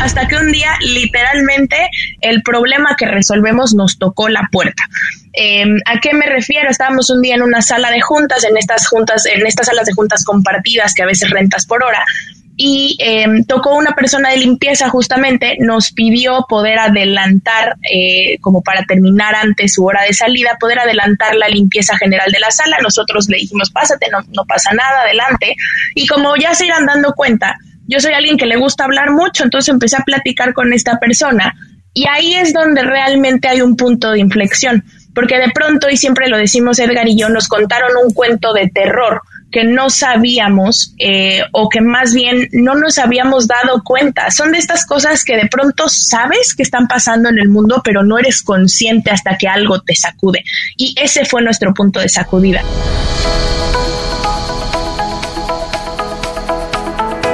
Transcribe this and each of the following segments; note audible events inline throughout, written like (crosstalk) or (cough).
hasta que un día literalmente el problema que resolvemos nos tocó la puerta. Em, ¿A qué me refiero? Estábamos un día en una sala de juntas, en estas juntas, en estas salas de juntas compartidas que a veces rentas por hora, y em, tocó una persona de limpieza justamente, nos pidió poder adelantar, eh, como para terminar antes su hora de salida, poder adelantar la limpieza general de la sala. Nosotros le dijimos, pásate, no, no pasa nada, adelante. Y como ya se irán dando cuenta, yo soy alguien que le gusta hablar mucho, entonces empecé a platicar con esta persona. Y ahí es donde realmente hay un punto de inflexión, porque de pronto, y siempre lo decimos Edgar y yo, nos contaron un cuento de terror que no sabíamos eh, o que más bien no nos habíamos dado cuenta. Son de estas cosas que de pronto sabes que están pasando en el mundo, pero no eres consciente hasta que algo te sacude. Y ese fue nuestro punto de sacudida.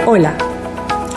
Hola,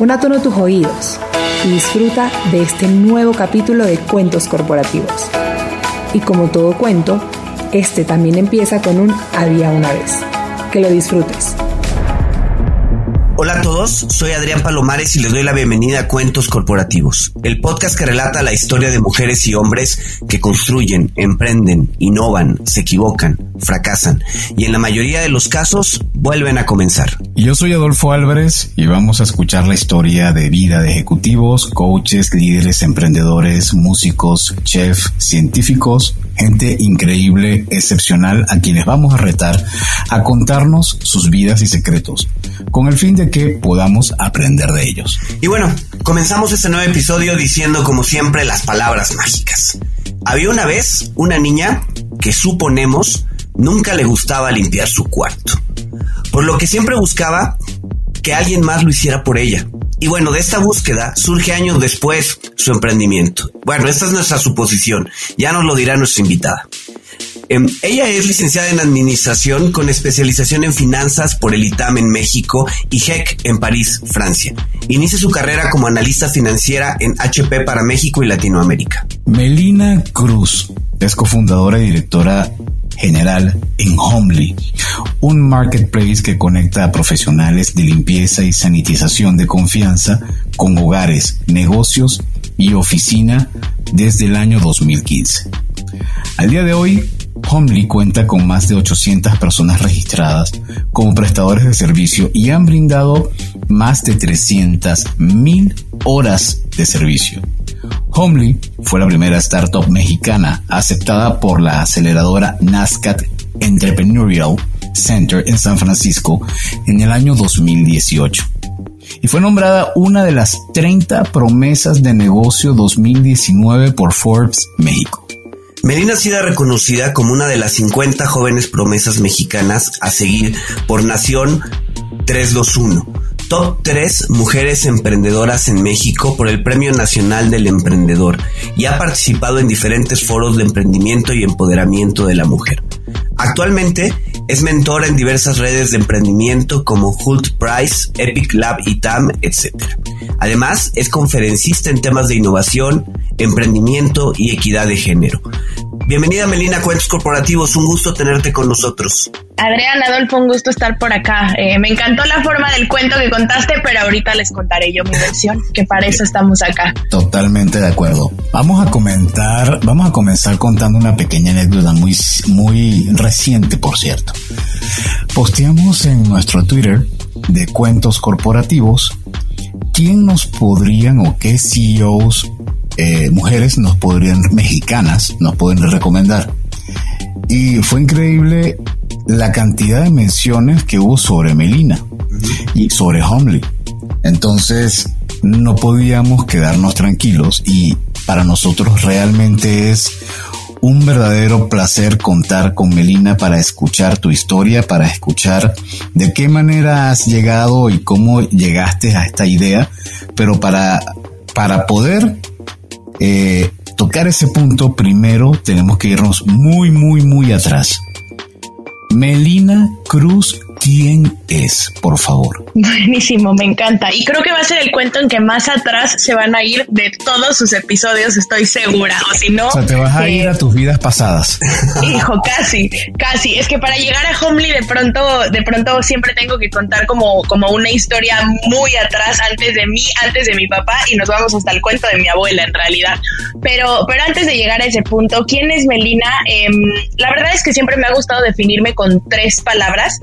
Pon a tono tus oídos y disfruta de este nuevo capítulo de Cuentos Corporativos. Y como todo cuento, este también empieza con un había una vez. Que lo disfrutes. Hola a todos, soy Adrián Palomares y les doy la bienvenida a Cuentos Corporativos, el podcast que relata la historia de mujeres y hombres que construyen, emprenden, innovan, se equivocan, fracasan y en la mayoría de los casos vuelven a comenzar. Yo soy Adolfo Álvarez y vamos a escuchar la historia de vida de ejecutivos, coaches, líderes, emprendedores, músicos, chefs, científicos, gente increíble, excepcional, a quienes vamos a retar a contarnos sus vidas y secretos, con el fin de que podamos aprender de ellos. Y bueno, comenzamos este nuevo episodio diciendo como siempre las palabras mágicas. Había una vez una niña que suponemos nunca le gustaba limpiar su cuarto, por lo que siempre buscaba que alguien más lo hiciera por ella. Y bueno, de esta búsqueda surge años después su emprendimiento. Bueno, esta es nuestra suposición, ya nos lo dirá nuestra invitada. Em, ella es licenciada en Administración con especialización en Finanzas por el ITAM en México y HEC en París, Francia. Inicia su carrera como analista financiera en HP para México y Latinoamérica. Melina Cruz es cofundadora y directora general en Homely, un marketplace que conecta a profesionales de limpieza y sanitización de confianza con hogares, negocios y oficina desde el año 2015. Al día de hoy, Homely cuenta con más de 800 personas registradas como prestadores de servicio y han brindado más de 300.000 horas de servicio. Homely fue la primera startup mexicana aceptada por la aceleradora NASCAT Entrepreneurial Center en San Francisco en el año 2018 y fue nombrada una de las 30 promesas de negocio 2019 por Forbes México. Melina ha sido reconocida como una de las 50 jóvenes promesas mexicanas a seguir por Nación 321, Top 3 Mujeres Emprendedoras en México por el Premio Nacional del Emprendedor y ha participado en diferentes foros de emprendimiento y empoderamiento de la mujer. Actualmente es mentora en diversas redes de emprendimiento como Hult Price, Epic Lab ITAM, etc. Además, es conferencista en temas de innovación, emprendimiento y equidad de género. Bienvenida Melina Cuentos Corporativos, un gusto tenerte con nosotros. Adrián, Adolfo, un gusto estar por acá. Eh, me encantó la forma del cuento que contaste, pero ahorita les contaré yo mi versión, que para eso estamos acá. Totalmente de acuerdo. Vamos a comentar, vamos a comenzar contando una pequeña anécdota muy, muy reciente, por cierto. Posteamos en nuestro Twitter de cuentos corporativos quién nos podrían o qué CEOs eh, mujeres nos podrían, mexicanas, nos pueden recomendar. Y fue increíble la cantidad de menciones que hubo sobre Melina y sobre Homely. Entonces, no podíamos quedarnos tranquilos y para nosotros realmente es un verdadero placer contar con Melina para escuchar tu historia, para escuchar de qué manera has llegado y cómo llegaste a esta idea, pero para, para poder eh, tocar ese punto, primero tenemos que irnos muy, muy, muy atrás. Melina Cruz quién es, por favor. Buenísimo, me encanta. Y creo que va a ser el cuento en que más atrás se van a ir de todos sus episodios, estoy segura. O si no. O sea, te vas a ir a tus vidas pasadas. Hijo, casi, casi. Es que para llegar a Homely de pronto, de pronto siempre tengo que contar como, como una historia muy atrás, antes de mí, antes de mi papá, y nos vamos hasta el cuento de mi abuela, en realidad. Pero, pero antes de llegar a ese punto, ¿quién es Melina? Em, la verdad es que siempre me ha gustado definirme con tres palabras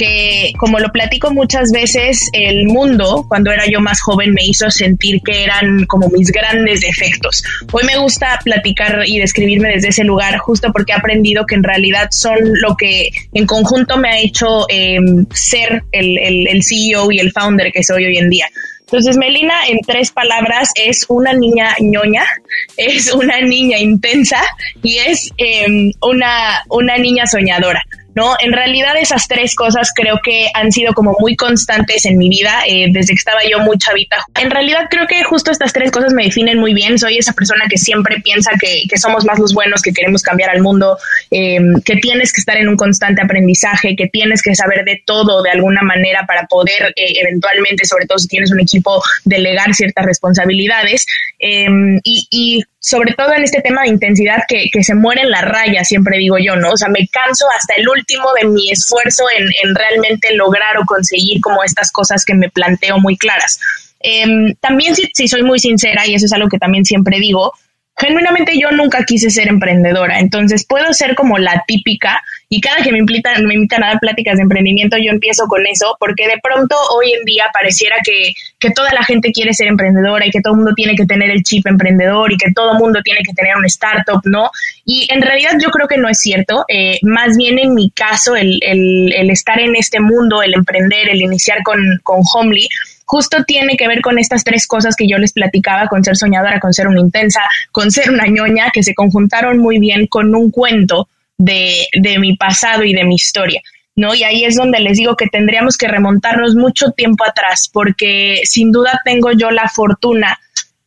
que como lo platico muchas veces, el mundo, cuando era yo más joven, me hizo sentir que eran como mis grandes defectos. Hoy me gusta platicar y describirme desde ese lugar, justo porque he aprendido que en realidad son lo que en conjunto me ha hecho em, ser el, el, CEO y el founder que soy hoy en día. Entonces, Melina, en tres palabras, es una niña ñoña, (laughs) es una niña intensa y es em, una, una niña soñadora. ¿No? En realidad esas tres cosas creo que han sido como muy constantes en mi vida eh, desde que estaba yo muy chavita. En realidad creo que justo estas tres cosas me definen muy bien. Soy esa persona que siempre piensa que, somos más los buenos, que queremos cambiar al mundo, em, que tienes que estar en un constante aprendizaje, que tienes que saber de todo de alguna manera para poder eh, eventualmente, sobre todo si tienes un equipo, delegar ciertas responsabilidades. Em, y, y sobre todo en este tema de intensidad que, que, se muere en la raya, siempre digo yo, ¿no? O sea, me canso hasta el último de mi esfuerzo en, en realmente lograr o conseguir como estas cosas que me planteo muy claras. Em, también si, si soy muy sincera, y eso es algo que también siempre digo, genuinamente yo nunca quise ser emprendedora, entonces puedo ser como la típica y cada que me invitan, me invitan a dar pláticas de emprendimiento yo empiezo con eso porque de pronto hoy en día pareciera que, que toda la gente quiere ser emprendedora y que todo el mundo tiene que tener el chip emprendedor y que todo el mundo tiene que tener un startup, ¿no? Y en realidad yo creo que no es cierto, eh, más bien en mi caso el, el, el, estar en este mundo, el emprender, el iniciar con, con Homely, justo tiene que ver con estas tres cosas que yo les platicaba, con ser soñadora, con ser una intensa, con ser una ñoña, que se conjuntaron muy bien con un cuento de, de mi pasado y de mi historia. ¿no? Y ahí es donde les digo que tendríamos que remontarnos mucho tiempo atrás, porque sin duda tengo yo la fortuna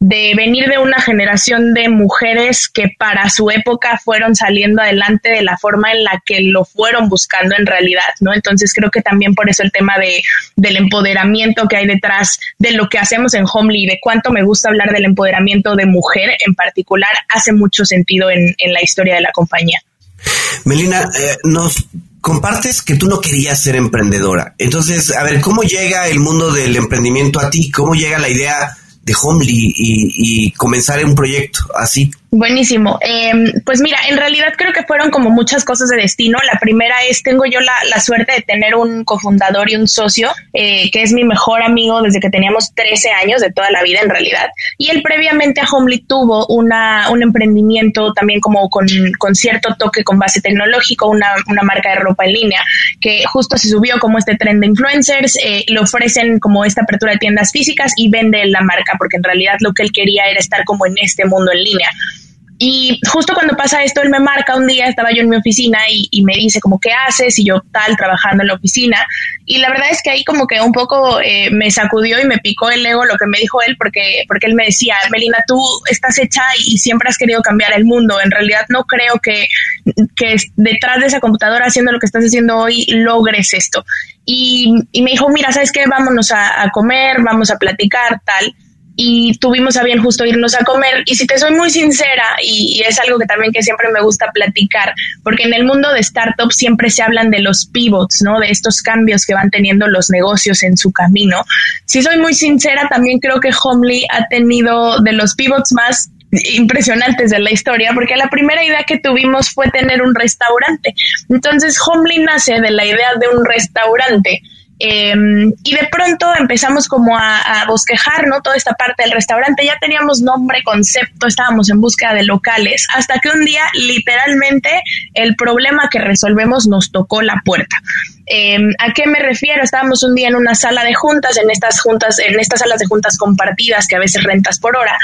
de venir de una generación de mujeres que para su época fueron saliendo adelante de la forma en la que lo fueron buscando en realidad, ¿no? Entonces creo que también por eso el tema de, del empoderamiento que hay detrás de lo que hacemos en Homely y de cuánto me gusta hablar del empoderamiento de mujer en particular hace mucho sentido en, en la historia de la compañía. Melina, eh, nos compartes que tú no querías ser emprendedora. Entonces, a ver, ¿cómo llega el mundo del emprendimiento a ti? ¿Cómo llega la idea de Homely y, y comenzar un proyecto así? Buenísimo. Em, pues mira, en realidad creo que fueron como muchas cosas de destino. La primera es, tengo yo la, la suerte de tener un cofundador y un socio, eh, que es mi mejor amigo desde que teníamos 13 años, de toda la vida en realidad. Y él previamente a Homely tuvo una, un emprendimiento también como con, con cierto toque con base tecnológico, una, una, marca de ropa en línea, que justo se subió como este tren de influencers, eh, le ofrecen como esta apertura de tiendas físicas y vende la marca, porque en realidad lo que él quería era estar como en este mundo en línea. Y justo cuando pasa esto, él me marca un día, estaba yo en mi oficina y, me dice como, ¿qué haces? Y yo tal, trabajando en la oficina. Y la verdad es que ahí como que un poco eh, me sacudió y me picó el ego lo que me dijo él, porque, porque él me decía, Melina, tú estás hecha y siempre has querido cambiar el mundo. En realidad no creo que, que detrás de esa computadora haciendo lo que estás haciendo hoy logres esto. Y, y me dijo, mira, ¿sabes qué? Vámonos a, a comer, vamos a platicar, tal y tuvimos a bien justo irnos a comer. Y si te soy muy sincera, y, es algo que también que siempre me gusta platicar, porque en el mundo de startups siempre se hablan de los pivots, ¿no? De estos cambios que van teniendo los negocios en su camino. Si soy muy sincera, también creo que Homely ha tenido de los pivots más impresionantes de la historia, porque la primera idea que tuvimos fue tener un restaurante. Entonces, Homely nace de la idea de un restaurante Em, y de pronto empezamos como a, bosquejar, ¿no? Toda esta parte del restaurante. Ya teníamos nombre, concepto, estábamos en búsqueda de locales, hasta que un día literalmente el problema que resolvemos nos tocó la puerta. Em, ¿A qué me refiero? Estábamos un día en una sala de juntas, en estas juntas, en estas salas de juntas compartidas que a veces rentas por hora,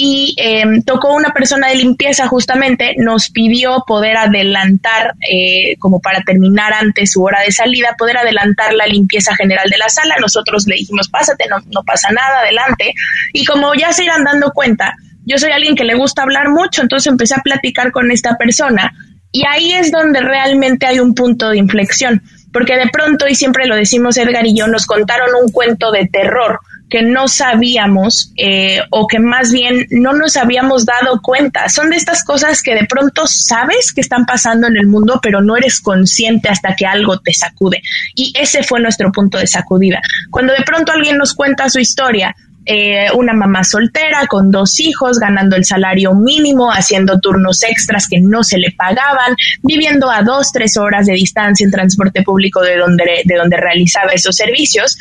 y em, tocó una persona de limpieza justamente, nos pidió poder adelantar, eh, como para terminar antes su hora de salida, poder adelantar la limpieza general de la sala. Nosotros le dijimos, pásate, no, no pasa nada, adelante. Y como ya se irán dando cuenta, yo soy alguien que le gusta hablar mucho, entonces empecé a platicar con esta persona y ahí es donde realmente hay un punto de inflexión, porque de pronto, y siempre lo decimos Edgar y yo, nos contaron un cuento de terror que no sabíamos eh, o que más bien no nos habíamos dado cuenta. Son de estas cosas que de pronto sabes que están pasando en el mundo, pero no eres consciente hasta que algo te sacude. Y ese fue nuestro punto de sacudida. Cuando de pronto alguien nos cuenta su historia, eh, una mamá soltera con dos hijos, ganando el salario mínimo, haciendo turnos extras que no se le pagaban, viviendo a dos, tres horas de distancia en transporte público de donde, de donde realizaba esos servicios.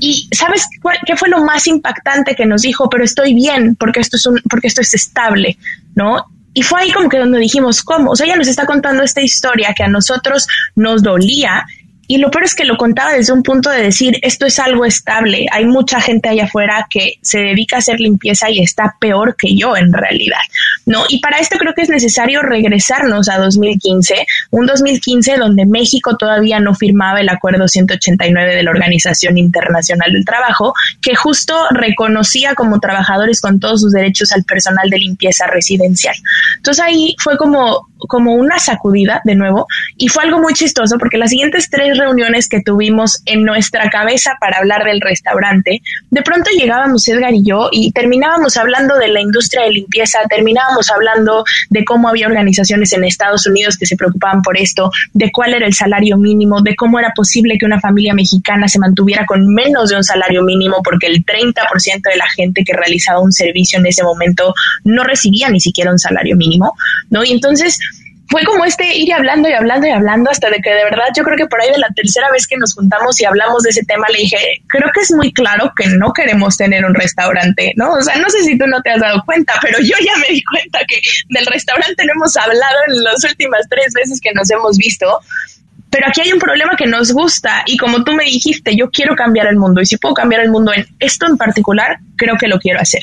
Y ¿sabes qué fue lo más impactante que nos dijo? Pero estoy bien porque esto es, un, porque esto es estable, ¿no? Y fue ahí como que donde dijimos, ¿cómo? O sea, ella nos está contando esta historia que a nosotros nos dolía y lo peor es que lo contaba desde un punto de decir, esto es algo estable. Hay mucha gente allá afuera que se dedica a hacer limpieza y está peor que yo en realidad, ¿no? Y para esto creo que es necesario regresarnos a 2015, un 2015 donde México todavía no firmaba el Acuerdo 189 de la Organización Internacional del Trabajo, que justo reconocía como trabajadores con todos sus derechos al personal de limpieza residencial. Entonces ahí fue como como una sacudida de nuevo y fue algo muy chistoso porque las siguientes tres reuniones que tuvimos en nuestra cabeza para hablar del restaurante, de pronto llegábamos Edgar y yo y terminábamos hablando de la industria de limpieza, terminábamos hablando de cómo había organizaciones en Estados Unidos que se preocupaban por esto, de cuál era el salario mínimo, de cómo era posible que una familia mexicana se mantuviera con menos de un salario mínimo porque el 30% de la gente que realizaba un servicio en ese momento no recibía ni siquiera un salario mínimo, ¿no? Y entonces fue como este ir hablando y hablando y hablando hasta de que de verdad yo creo que por ahí de la tercera vez que nos juntamos y hablamos de ese tema le dije, creo que es muy claro que no queremos tener un restaurante, ¿no? O sea, no sé si tú no te has dado cuenta, pero yo ya me di cuenta que del restaurante no hemos hablado en las últimas tres veces que nos hemos visto. Pero aquí hay un problema que nos gusta y como tú me dijiste, yo quiero cambiar el mundo y si puedo cambiar el mundo en esto en particular, creo que lo quiero hacer.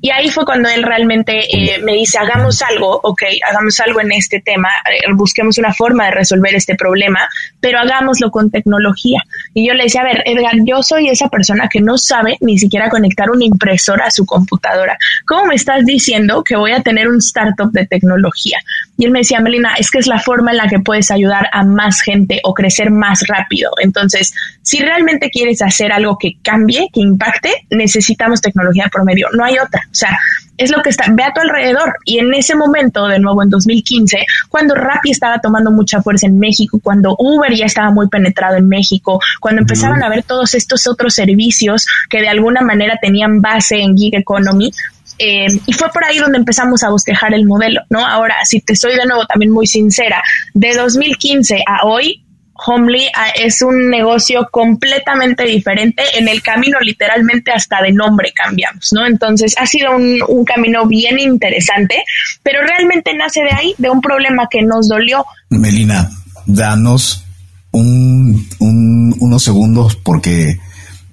Y ahí fue cuando él realmente eh, me dice, hagamos algo, ok, hagamos algo en este tema, eh, busquemos una forma de resolver este problema, pero hagámoslo con tecnología. Y yo le decía, a ver, Edgar, yo soy esa persona que no sabe ni siquiera conectar una impresora a su computadora. ¿Cómo me estás diciendo que voy a tener un startup de tecnología? Y él me decía, Melina, es que es la forma en la que puedes ayudar a más gente o crecer más rápido. Entonces, si realmente quieres hacer algo que cambie, que impacte, necesitamos tecnología por medio. No hay otra. O sea, es lo que está, ve a tu alrededor. Y en ese momento, de nuevo en 2015, cuando Rappi estaba tomando mucha fuerza en México, cuando Uber ya estaba muy penetrado en México, cuando empezaban a ver todos estos otros servicios que de alguna manera tenían base en gig economy, eh, y fue por ahí donde empezamos a bosquejar el modelo, ¿no? Ahora, si te soy de nuevo también muy sincera, de 2015 a hoy, Homely ah, es un negocio completamente diferente. En el camino, literalmente, hasta de nombre cambiamos, ¿no? Entonces, ha sido un, camino bien interesante, pero realmente nace de ahí, de un problema que nos dolió. Melina, danos un, unos segundos porque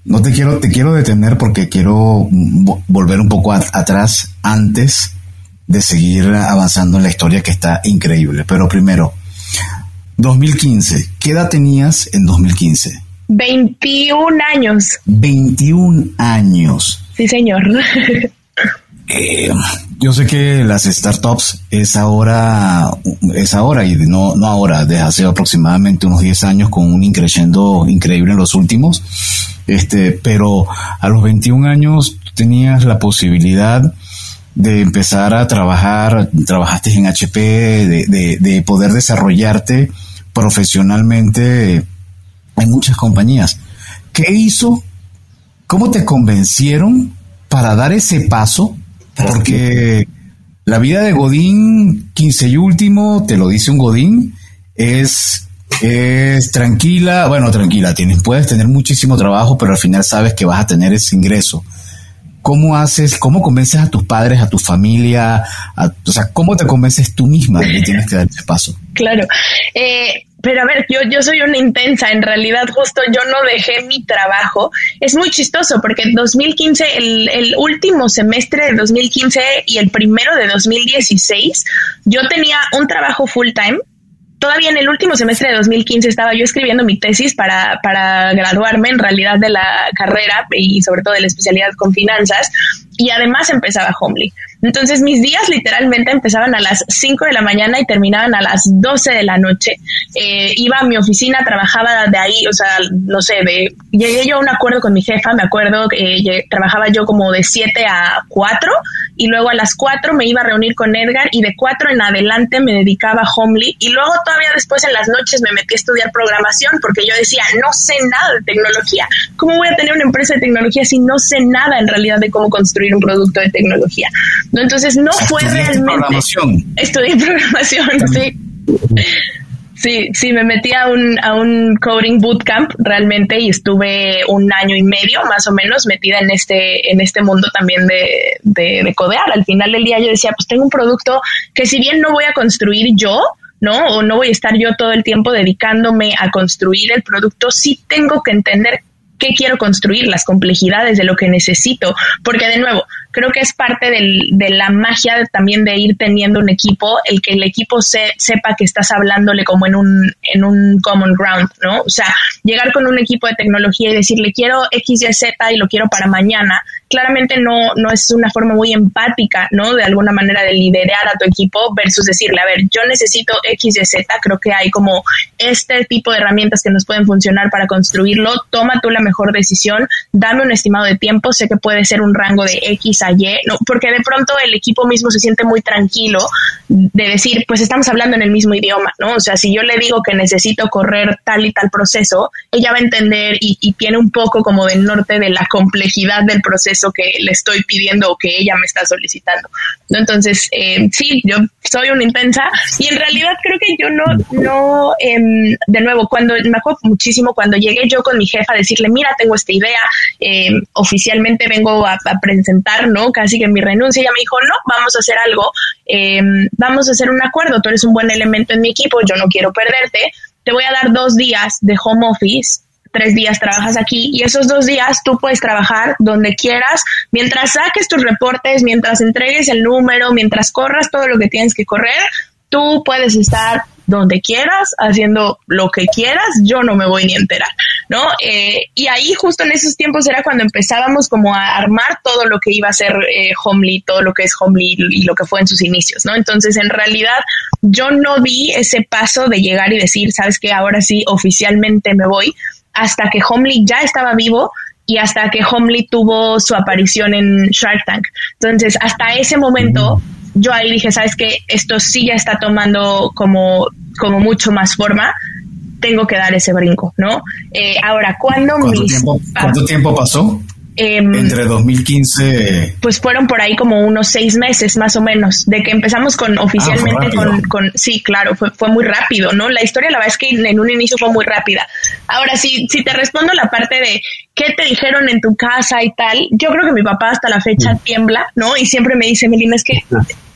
no te quiero, te quiero detener porque quiero volver un poco atrás antes de seguir avanzando en la historia que está increíble. Pero primero, 2015. ¿Qué edad tenías en 2015? 21 años. 21 años. Sí, señor. Eh, yo sé que las startups es ahora, es ahora y no, no ahora, desde hace aproximadamente unos 10 años con un increciendo increíble en los últimos. Este, pero a los 21 años tenías la posibilidad de empezar a trabajar, trabajaste en HP, de, de poder desarrollarte profesionalmente en muchas compañías. ¿Qué hizo? ¿Cómo te convencieron para dar ese paso? Porque la vida de Godín, 15 y último, te lo dice un Godín, es, es tranquila, bueno, tranquila, tienes, puedes tener muchísimo trabajo, pero al final sabes que vas a tener ese ingreso. ¿Cómo haces, cómo convences a tus padres, a tu familia? o sea, ¿cómo te convences tú misma de que tienes que dar ese paso? Claro. Eh, pero a ver, yo, yo soy una intensa, en realidad justo yo no dejé mi trabajo. Es muy chistoso porque en 2015, el, el último semestre de 2015 y el primero de 2016, yo tenía un trabajo full time todavía en el último semestre de 2015 estaba yo escribiendo mi tesis para, para graduarme en realidad de la carrera y sobre todo de la especialidad con finanzas y además empezaba Homely. Entonces mis días literalmente empezaban a las 5 de la mañana y terminaban a las 12 de la noche. Eh, iba a mi oficina, trabajaba de ahí, o sea, no sé, de, llegué yo a un acuerdo con mi jefa, me acuerdo, que eh, trabajaba yo como de 7 a 4 y luego a las 4 me iba a reunir con Edgar y de 4 en adelante me dedicaba a Homely y luego todavía después en las noches me metí a estudiar programación porque yo decía, no sé nada de tecnología. ¿Cómo voy a tener una empresa de tecnología si no sé nada en realidad de cómo construir un producto de tecnología? ¿No? Entonces no fue realmente... Programación. Estudié (laughs) programación, sí. Sí, sí, me metí a un, a un coding bootcamp realmente y estuve un año y medio más o menos metida en este, en este mundo también de, de, de codear. Al final del día yo decía, pues tengo un producto que si bien no voy a construir yo, ¿no? O no voy a estar yo todo el tiempo dedicándome a construir el producto, sí tengo que entender qué quiero construir, las complejidades de lo que necesito, porque de nuevo, creo que es parte del, de la magia también de ir teniendo un equipo, el que el equipo se, sepa que estás hablándole como en un, en un common ground, ¿no? O sea, llegar con un equipo de tecnología y decirle quiero X, Y, Z y lo quiero para mañana, claramente no, no es una forma muy empática, ¿no? De alguna manera de liderar a tu equipo versus decirle, a ver, yo necesito X, Y, Z, creo que hay como este tipo de herramientas que nos pueden funcionar para construirlo, toma tú la mejor decisión, dame un estimado de tiempo, sé que puede ser un rango de X no, porque de pronto el equipo mismo se siente muy tranquilo de decir, pues estamos hablando en el mismo idioma, ¿no? O sea, si yo le digo que necesito correr tal y tal proceso, ella va a entender y, tiene un poco como del norte de la complejidad del proceso que le estoy pidiendo o que ella me está solicitando. Entonces, eh, sí, yo soy una intensa y en realidad creo que yo no, no, em, de nuevo, cuando me acuerdo muchísimo cuando llegué yo con mi jefa a decirle, mira, tengo esta idea, em, oficialmente vengo a, a presentar, ¿no? Casi que mi renuncia, ella me dijo, no, vamos a hacer algo, em, vamos a hacer un acuerdo, tú eres un buen elemento en mi equipo, yo no quiero perderte, te voy a dar dos días de home office tres días trabajas aquí y esos dos días tú puedes trabajar donde quieras, mientras saques tus reportes, mientras entregues el número, mientras corras todo lo que tienes que correr, tú puedes estar donde quieras, haciendo lo que quieras, yo no me voy ni a enterar, ¿no? Eh, y ahí justo en esos tiempos era cuando empezábamos como a armar todo lo que iba a ser eh, Homely, todo lo que es Homely y lo que fue en sus inicios, ¿no? Entonces, en realidad, yo no vi ese paso de llegar y decir, sabes que ahora sí, oficialmente me voy, hasta que Homely ya estaba vivo y hasta que Homely tuvo su aparición en Shark Tank. Entonces, hasta ese momento yo ahí dije, ¿sabes qué? Esto sí ya está tomando como, como mucho más forma, tengo que dar ese brinco, ¿no? Eh, ahora, ¿cuándo ¿Cuánto, tiempo, ¿Cuánto tiempo pasó? Em, Entre 2015. Pues fueron por ahí como unos seis meses más o menos, de que empezamos con oficialmente con, con, sí, claro, fue, fue muy rápido, ¿no? La historia la verdad es que en un inicio fue muy rápida. Ahora, si, si te respondo la parte de qué te dijeron en tu casa y tal, yo creo que mi papá hasta la fecha tiembla, ¿no? Y siempre me dice, Melina, es que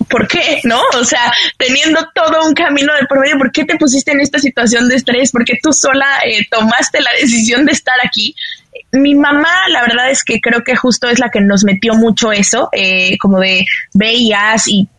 ¿por qué? ¿No? O sea, teniendo todo un camino de por medio, ¿por qué te pusiste en esta situación de estrés? ¿Por qué tú sola eh, tomaste la decisión de estar aquí? Mi mamá, la verdad es que creo que justo es la que nos metió mucho eso, eh, como de veías y y,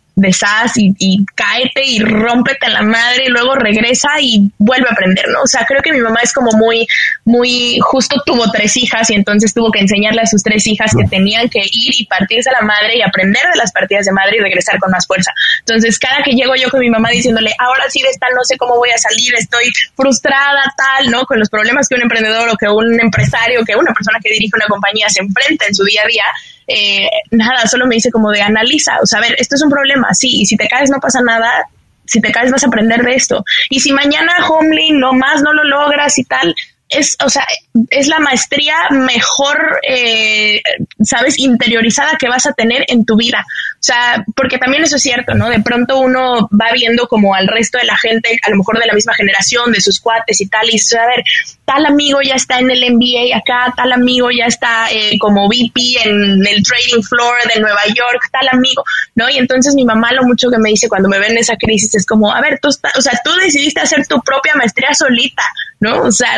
y cáete y rómpete la madre y luego regresa y vuelve a aprender, ¿no? O sea, creo que mi mamá es como muy, muy, justo tuvo tres hijas y entonces tuvo que enseñarle a sus tres hijas que tenían que ir y partirse a la madre y aprender de las partidas de madre y regresar con más fuerza. Entonces, cada que llego yo con mi mamá diciéndole, ahora sí de esta no sé cómo voy a salir, estoy frustrada, tal, ¿no? Con los problemas que un emprendedor o que un empresario, que una persona que dirige una compañía se enfrenta en su día a día, eh, nada, solo me dice como de analiza, o sea, ver, esto es un problema, sí, y si te caes no pasa nada, si te caes vas a aprender de esto. Y si mañana Homely no más no lo logras y tal, es, o sea, es la maestría mejor, eh, sabes, interiorizada que vas a tener en tu vida. O sea, porque también eso es cierto, ¿no? De pronto uno va viendo como al resto de la gente, a lo mejor de la misma generación, de sus cuates y tal, y dice, a ver, tal amigo ya está en el MBA acá, tal amigo ya está eh, como VP en el trading floor de Nueva York, tal amigo, ¿no? Y entonces mi mamá lo mucho que me dice cuando me ven en esa crisis es como, a ver, tú, o sea, tú decidiste hacer tu propia maestría solita, ¿no? O sea,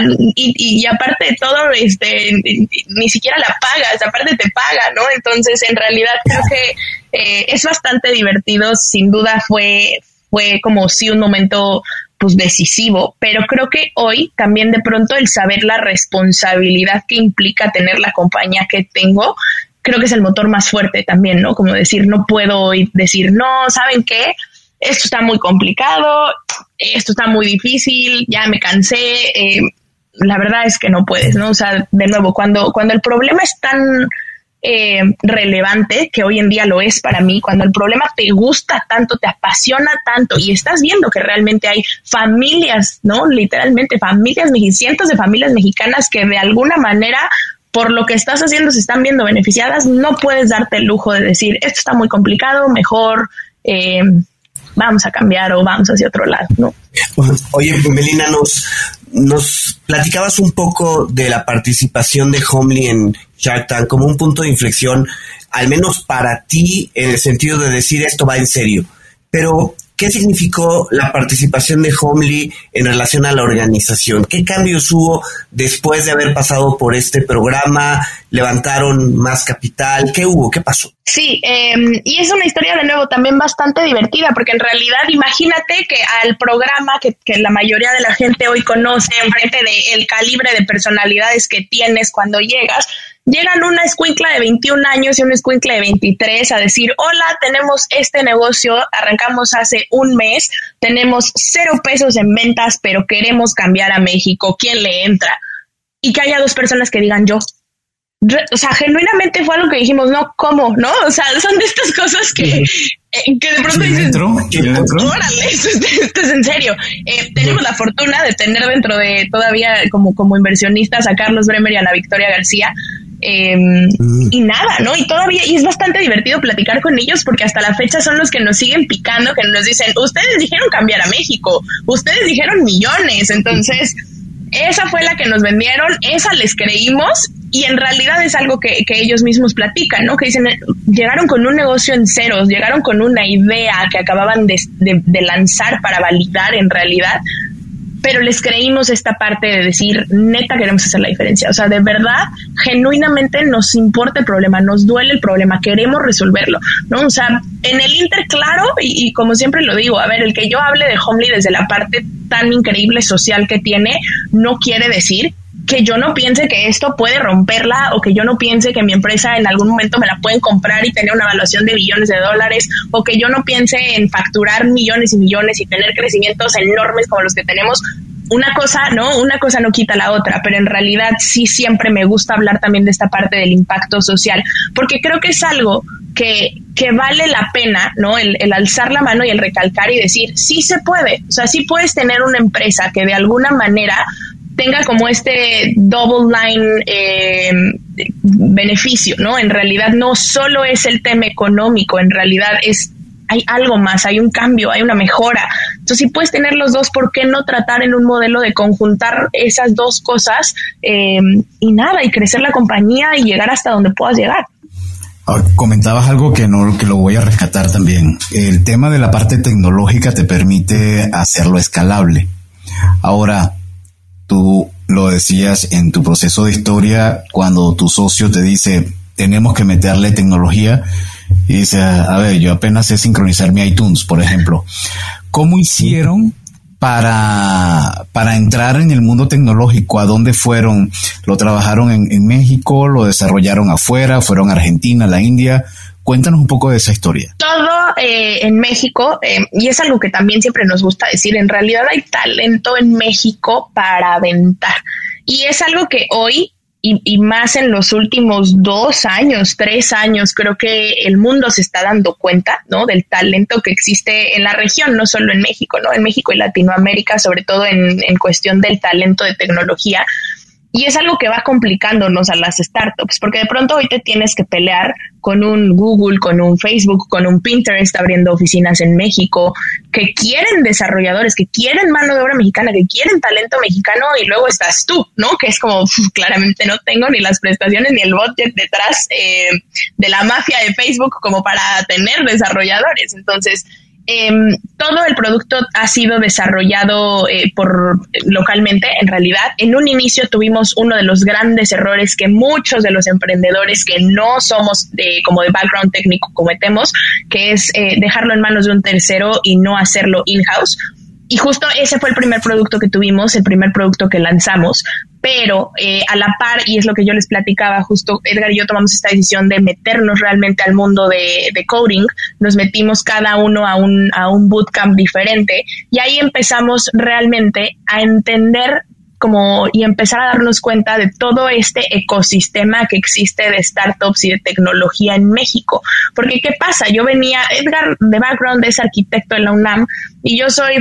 y, y aparte de todo, este, ni siquiera la pagas, aparte te paga, ¿no? Entonces, en realidad creo que eh, es bastante divertido, sin duda fue, fue como sí un momento pues decisivo, pero creo que hoy también de pronto el saber la responsabilidad que implica tener la compañía que tengo, creo que es el motor más fuerte también, ¿no? Como decir, no puedo decir, no, ¿saben qué? Esto está muy complicado, esto está muy difícil, ya me cansé. Eh, la verdad es que no puedes, ¿no? O sea, de nuevo, cuando, cuando el problema es tan eh, relevante, que hoy en día lo es para mí, cuando el problema te gusta tanto, te apasiona tanto y estás viendo que realmente hay familias, ¿no? Literalmente familias, cientos de familias mexicanas que de alguna manera por lo que estás haciendo se están viendo beneficiadas, no puedes darte el lujo de decir, esto está muy complicado, mejor eh, vamos a cambiar o vamos hacia otro lado, ¿no? Oye, Melina, nos, nos platicabas un poco de la participación de Homely en Shark Tank como un punto de inflexión, al menos para ti, en el sentido de decir esto va en serio. Pero, ¿Qué significó la participación de Homely en relación a la organización? ¿Qué cambios hubo después de haber pasado por este programa? ¿Levantaron más capital? ¿Qué hubo? ¿Qué pasó? Sí, em, y es una historia de nuevo también bastante divertida, porque en realidad imagínate que al programa que la mayoría de la gente hoy conoce, enfrente del calibre de personalidades que tienes cuando llegas, Llegan una escuincla de 21 años y una escuincla de 23 a decir, hola, tenemos este negocio, arrancamos hace un mes, tenemos cero pesos en ventas, pero queremos cambiar a México, ¿quién le entra? Y que haya dos personas que digan yo. O sea, genuinamente fue algo que dijimos, no, ¿cómo? ¿No? O sea, son de estas cosas que, eh, que de pronto dices, órale, esto, esto, es en serio. Eh, tenemos la fortuna de tener dentro de todavía como, como inversionistas a Carlos Bremer y a la Victoria García, Mm. Y nada, ¿no? Y todavía, y es bastante divertido platicar con ellos porque hasta la fecha son los que nos siguen picando, que nos dicen, ustedes dijeron cambiar a México, ustedes dijeron millones, entonces esa fue la que nos vendieron, esa les creímos y en realidad es algo que, que, ellos mismos platican, ¿no? Que dicen, llegaron con un negocio en ceros, llegaron con una idea que acababan de, de lanzar para validar en realidad pero les creímos esta parte de decir, neta, queremos hacer la diferencia. O sea, de verdad, genuinamente nos importa el problema, nos duele el problema, queremos resolverlo, ¿no? O sea, en el Inter, claro, y, como siempre lo digo, a ver, el que yo hable de Homely desde la parte tan increíble social que tiene, no quiere decir que yo no piense que esto puede romperla o que yo no piense que mi empresa en algún momento me la pueden comprar y tener una evaluación de billones de dólares o que yo no piense en facturar millones y millones y tener crecimientos enormes como los que tenemos. Una cosa, ¿no? Una cosa no quita la otra, pero en realidad sí siempre me gusta hablar también de esta parte del impacto social, porque creo que es algo que, que vale la pena, ¿no? El, el, alzar la mano y el recalcar y decir, sí se puede, o sea, sí puedes tener una empresa que de alguna manera tenga como este double line eh, beneficio, ¿no? En realidad no solo es el tema económico, en realidad es hay algo más, hay un cambio, hay una mejora. Entonces, si puedes tener los dos, ¿por qué no tratar en un modelo de conjuntar esas dos cosas eh, y nada, y crecer la compañía y llegar hasta donde puedas llegar? Comentabas algo que no que lo voy a rescatar también. El tema de la parte tecnológica te permite hacerlo escalable. Ahora, Tú lo decías en tu proceso de historia cuando tu socio te dice, tenemos que meterle tecnología y dice, a ver, yo apenas sé sincronizar mi iTunes, por ejemplo. ¿Cómo hicieron para, para entrar en el mundo tecnológico? ¿A dónde fueron? ¿Lo trabajaron en, en México? ¿Lo desarrollaron afuera? ¿Fueron a Argentina, la India? Cuéntanos un poco de esa historia. Todo eh, en México, eh, y es algo que también siempre nos gusta decir, en realidad hay talento en México para aventar. Y es algo que hoy, y, y, más en los últimos dos años, tres años, creo que el mundo se está dando cuenta, ¿no? Del talento que existe en la región, no solo en México, ¿no? En México y Latinoamérica, sobre todo en, en cuestión del talento de tecnología. Y es algo que va complicándonos a las startups, porque de pronto hoy te tienes que pelear con un Google, con un Facebook, con un Pinterest abriendo oficinas en México, que quieren desarrolladores, que quieren mano de obra mexicana, que quieren talento mexicano y luego estás tú, ¿no? Que es como, claramente no tengo ni las prestaciones ni el budget detrás eh, de la mafia de Facebook como para tener desarrolladores. Entonces, Em, todo el producto ha sido desarrollado eh, por localmente. En realidad, en un inicio tuvimos uno de los grandes errores que muchos de los emprendedores que no somos de como de background técnico cometemos, que es eh, dejarlo en manos de un tercero y no hacerlo in-house y justo ese fue el primer producto que tuvimos, el primer producto que lanzamos, pero eh, a la par, y es lo que yo les platicaba, justo Edgar y yo tomamos esta decisión de meternos realmente al mundo de, de coding, nos metimos cada uno a un, a un bootcamp diferente y ahí empezamos realmente a entender como y empezar a darnos cuenta de todo este ecosistema que existe de startups y de tecnología en México. Porque ¿qué pasa? Yo venía, Edgar de background es arquitecto en la UNAM y yo soy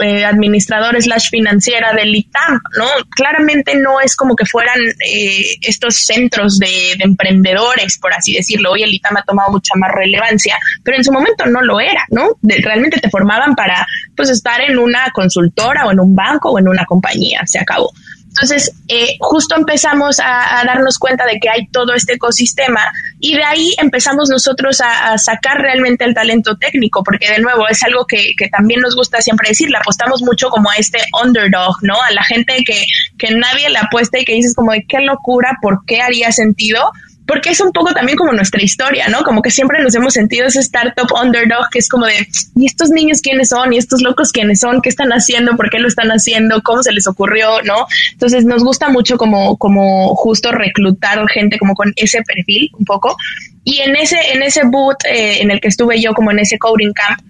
eh, administrador slash financiera del ITAM, ¿no? Claramente no es como que fueran eh, estos centros de, emprendedores, por así decirlo. Hoy el ITAM ha tomado mucha más relevancia, pero en su momento no lo era, ¿no? realmente te formaban para, pues, estar en una consultora o en un banco o en una compañía, se acabó. Entonces, eh, justo empezamos a, darnos cuenta de que hay todo este ecosistema y de ahí empezamos nosotros a, sacar realmente el talento técnico, porque de nuevo es algo que, que, también nos gusta siempre decir, le apostamos mucho como a este underdog, ¿no? A la gente que, que nadie le apuesta y que dices como de qué locura, ¿por qué haría sentido? Porque es un poco también como nuestra historia, ¿no? Como que siempre nos hemos sentido ese startup underdog que es como de, ¿y estos niños quiénes son? ¿Y estos locos quiénes son? ¿Qué están haciendo? ¿Por qué lo están haciendo? ¿Cómo se les ocurrió? ¿No? Entonces nos gusta mucho como, como justo reclutar gente como con ese perfil un poco. Y en ese, en ese boot eh, en el que estuve yo como en ese coding camp,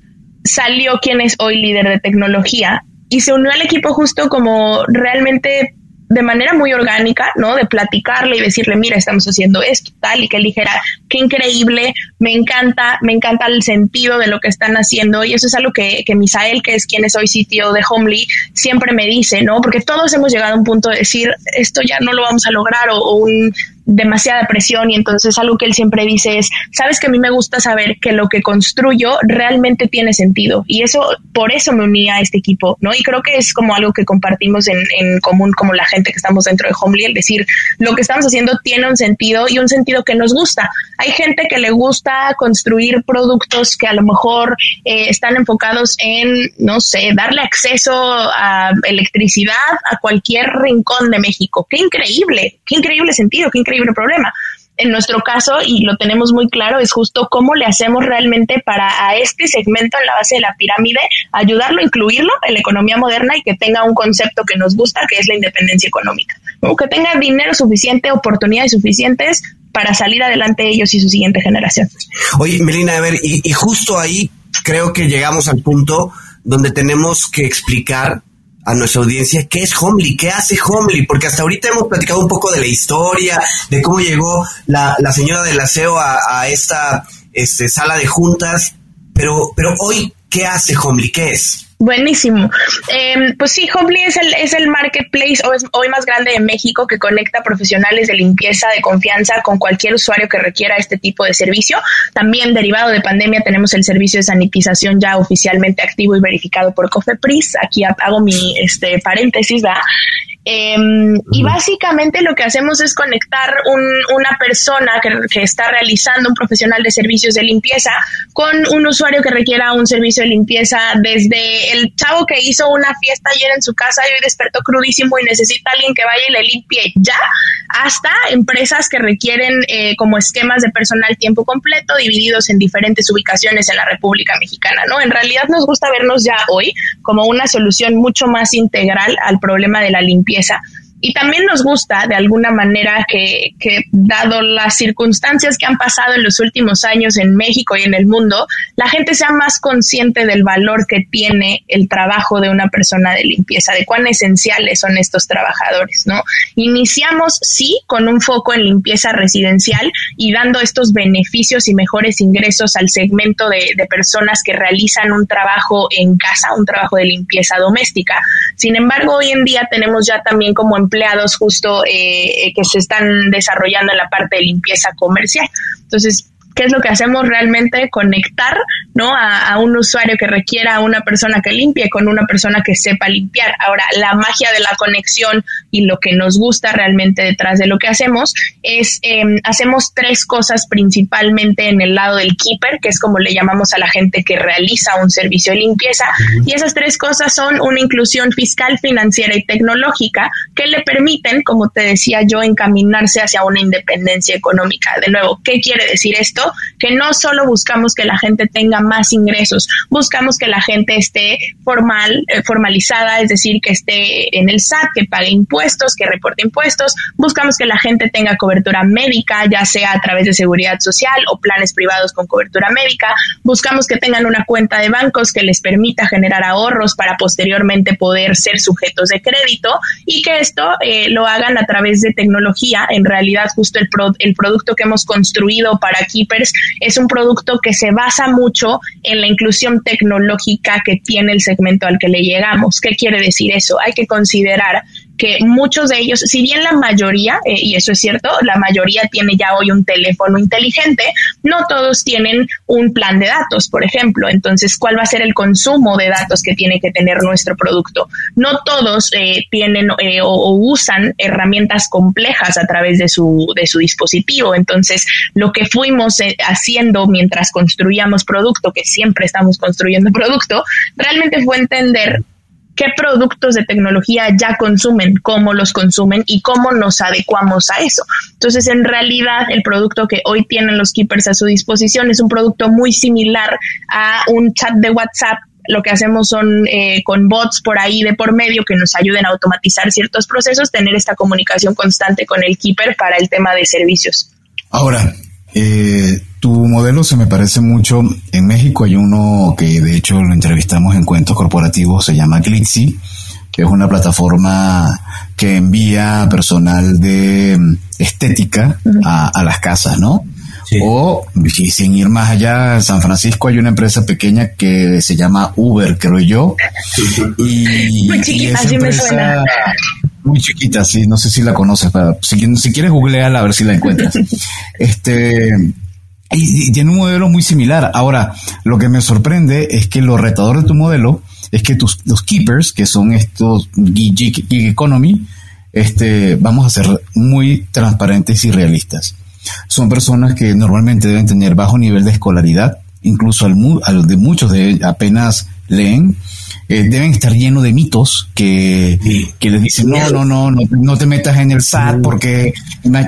salió quien es hoy líder de tecnología y se unió al equipo justo como realmente de manera muy orgánica, ¿no? De platicarle y decirle, mira, estamos haciendo esto, tal, y que él dijera, qué increíble, me encanta, me encanta el sentido de lo que están haciendo, y eso es algo que, que Misael, que es quien es hoy sitio de Homely, siempre me dice, ¿no? Porque todos hemos llegado a un punto de decir, esto ya no lo vamos a lograr, o, o un demasiada presión y entonces algo que él siempre dice es, sabes que a mí me gusta saber que lo que construyo realmente tiene sentido y eso, por eso me uní a este equipo, ¿no? Y creo que es como algo que compartimos en, común como la gente que estamos dentro de Homely, el decir, lo que estamos haciendo tiene un sentido y un sentido que nos gusta. Hay gente que le gusta construir productos que a lo mejor eh, están enfocados en, no sé, darle acceso a electricidad a cualquier rincón de México. Qué increíble, qué increíble sentido, qué increíble increíble problema. En nuestro caso, y lo tenemos muy claro, es justo cómo le hacemos realmente para a este segmento en la base de la pirámide, ayudarlo, incluirlo en la economía moderna y que tenga un concepto que nos gusta, que es la independencia económica. Que tenga dinero suficiente, oportunidades suficientes para salir adelante ellos y su siguiente generación. Oye, Melina, a ver, y justo ahí creo que llegamos al punto donde tenemos que explicar a nuestra audiencia qué es Homely, qué hace Homely, porque hasta ahorita hemos platicado un poco de la historia, de cómo llegó la, la señora del aseo a, esta este, sala de juntas, pero, pero hoy, ¿qué hace Homely? ¿Qué es? Buenísimo. Eh, pues sí, Homely es el, es el marketplace hoy más grande de México que conecta profesionales de limpieza de confianza con cualquier usuario que requiera este tipo de servicio. También derivado de pandemia tenemos el servicio de sanitización ya oficialmente activo y verificado por Cofepris. Aquí hago mi este paréntesis, ¿verdad? Em, y básicamente lo que hacemos es conectar una persona que, que, está realizando un profesional de servicios de limpieza con un usuario que requiera un servicio de limpieza desde el chavo que hizo una fiesta ayer en su casa y hoy despertó crudísimo y necesita alguien que vaya y le limpie ya, hasta empresas que requieren eh, como esquemas de personal tiempo completo divididos en diferentes ubicaciones en la República Mexicana, ¿no? En realidad nos gusta vernos ya hoy como una solución mucho más integral al problema de la limpieza y también nos gusta, de alguna manera, que, dado las circunstancias que han pasado en los últimos años en México y en el mundo, la gente sea más consciente del valor que tiene el trabajo de una persona de limpieza, de cuán esenciales son estos trabajadores, ¿no? Iniciamos, sí, con un foco en limpieza residencial y dando estos beneficios y mejores ingresos al segmento de, de personas que realizan un trabajo en casa, un trabajo de limpieza doméstica. Sin embargo, hoy en día tenemos ya también como empleados justo eh, que se están desarrollando en la parte de limpieza comercial. Entonces, ¿Qué es lo que hacemos realmente? Conectar ¿no? A, un usuario que requiera a una persona que limpie con una persona que sepa limpiar. Ahora, la magia de la conexión y lo que nos gusta realmente detrás de lo que hacemos es, eh, hacemos tres cosas principalmente en el lado del keeper, que es como le llamamos a la gente que realiza un servicio de limpieza. Y esas tres cosas son una inclusión fiscal, financiera y tecnológica que le permiten, como te decía yo, encaminarse hacia una independencia económica. De nuevo, ¿qué quiere decir esto? Que no solo buscamos que la gente tenga más ingresos, buscamos que la gente esté formal, eh, formalizada, es decir, que esté en el SAT, que pague impuestos, que reporte impuestos, buscamos que la gente tenga cobertura médica, ya sea a través de seguridad social o planes privados con cobertura médica, buscamos que tengan una cuenta de bancos que les permita generar ahorros para posteriormente poder ser sujetos de crédito y que esto eh, lo hagan a través de tecnología. En realidad, justo el, el producto que hemos construido para Es un producto que se basa mucho en la inclusión tecnológica que tiene el segmento al que le llegamos. ¿Qué quiere decir eso? Hay que considerar que muchos de ellos, si bien la mayoría, eh, y eso es cierto, la mayoría tiene ya hoy un teléfono inteligente, no todos tienen un plan de datos, por ejemplo. Entonces, ¿cuál va a ser el consumo de datos que tiene que tener nuestro producto? No todos eh, tienen eh, o, usan herramientas complejas a través de su, de su dispositivo. Entonces, lo que fuimos haciendo mientras construíamos producto, que siempre estamos construyendo (laughs) producto, realmente fue entender qué productos de tecnología ya consumen, cómo los consumen y cómo nos adecuamos a eso. Entonces, en realidad, el producto que hoy tienen los keepers a su disposición es un producto muy similar a un chat de WhatsApp lo que hacemos son eh, con bots por ahí de por medio que nos ayuden a automatizar ciertos procesos, tener esta comunicación constante con el keeper para el tema de servicios. Ahora, eh, tu modelo se me parece mucho. En México hay uno que de hecho lo entrevistamos en cuentos corporativos, se llama Glitzy, que es una plataforma que envía personal de mm, estética a, las casas, ¿no? O, sin ir más allá, en San Francisco hay una empresa pequeña que se llama Uber, creo yo. Y, muy chiquita, sí me suena. Muy chiquita, sí, no sé si la conoces, pero si, si quieres googleala a ver si la encuentras. (laughs) este, y, tiene un modelo muy similar. Ahora, lo que me sorprende es que lo retador de tu modelo es que tus los keepers, que son estos gig, economy, este, vamos a ser muy transparentes y realistas. Son personas que normalmente deben tener bajo nivel de escolaridad, incluso al, al de muchos de apenas leen, eh, deben estar llenos de mitos que, que les dicen, no, no, no, no, no te metas en el SAT porque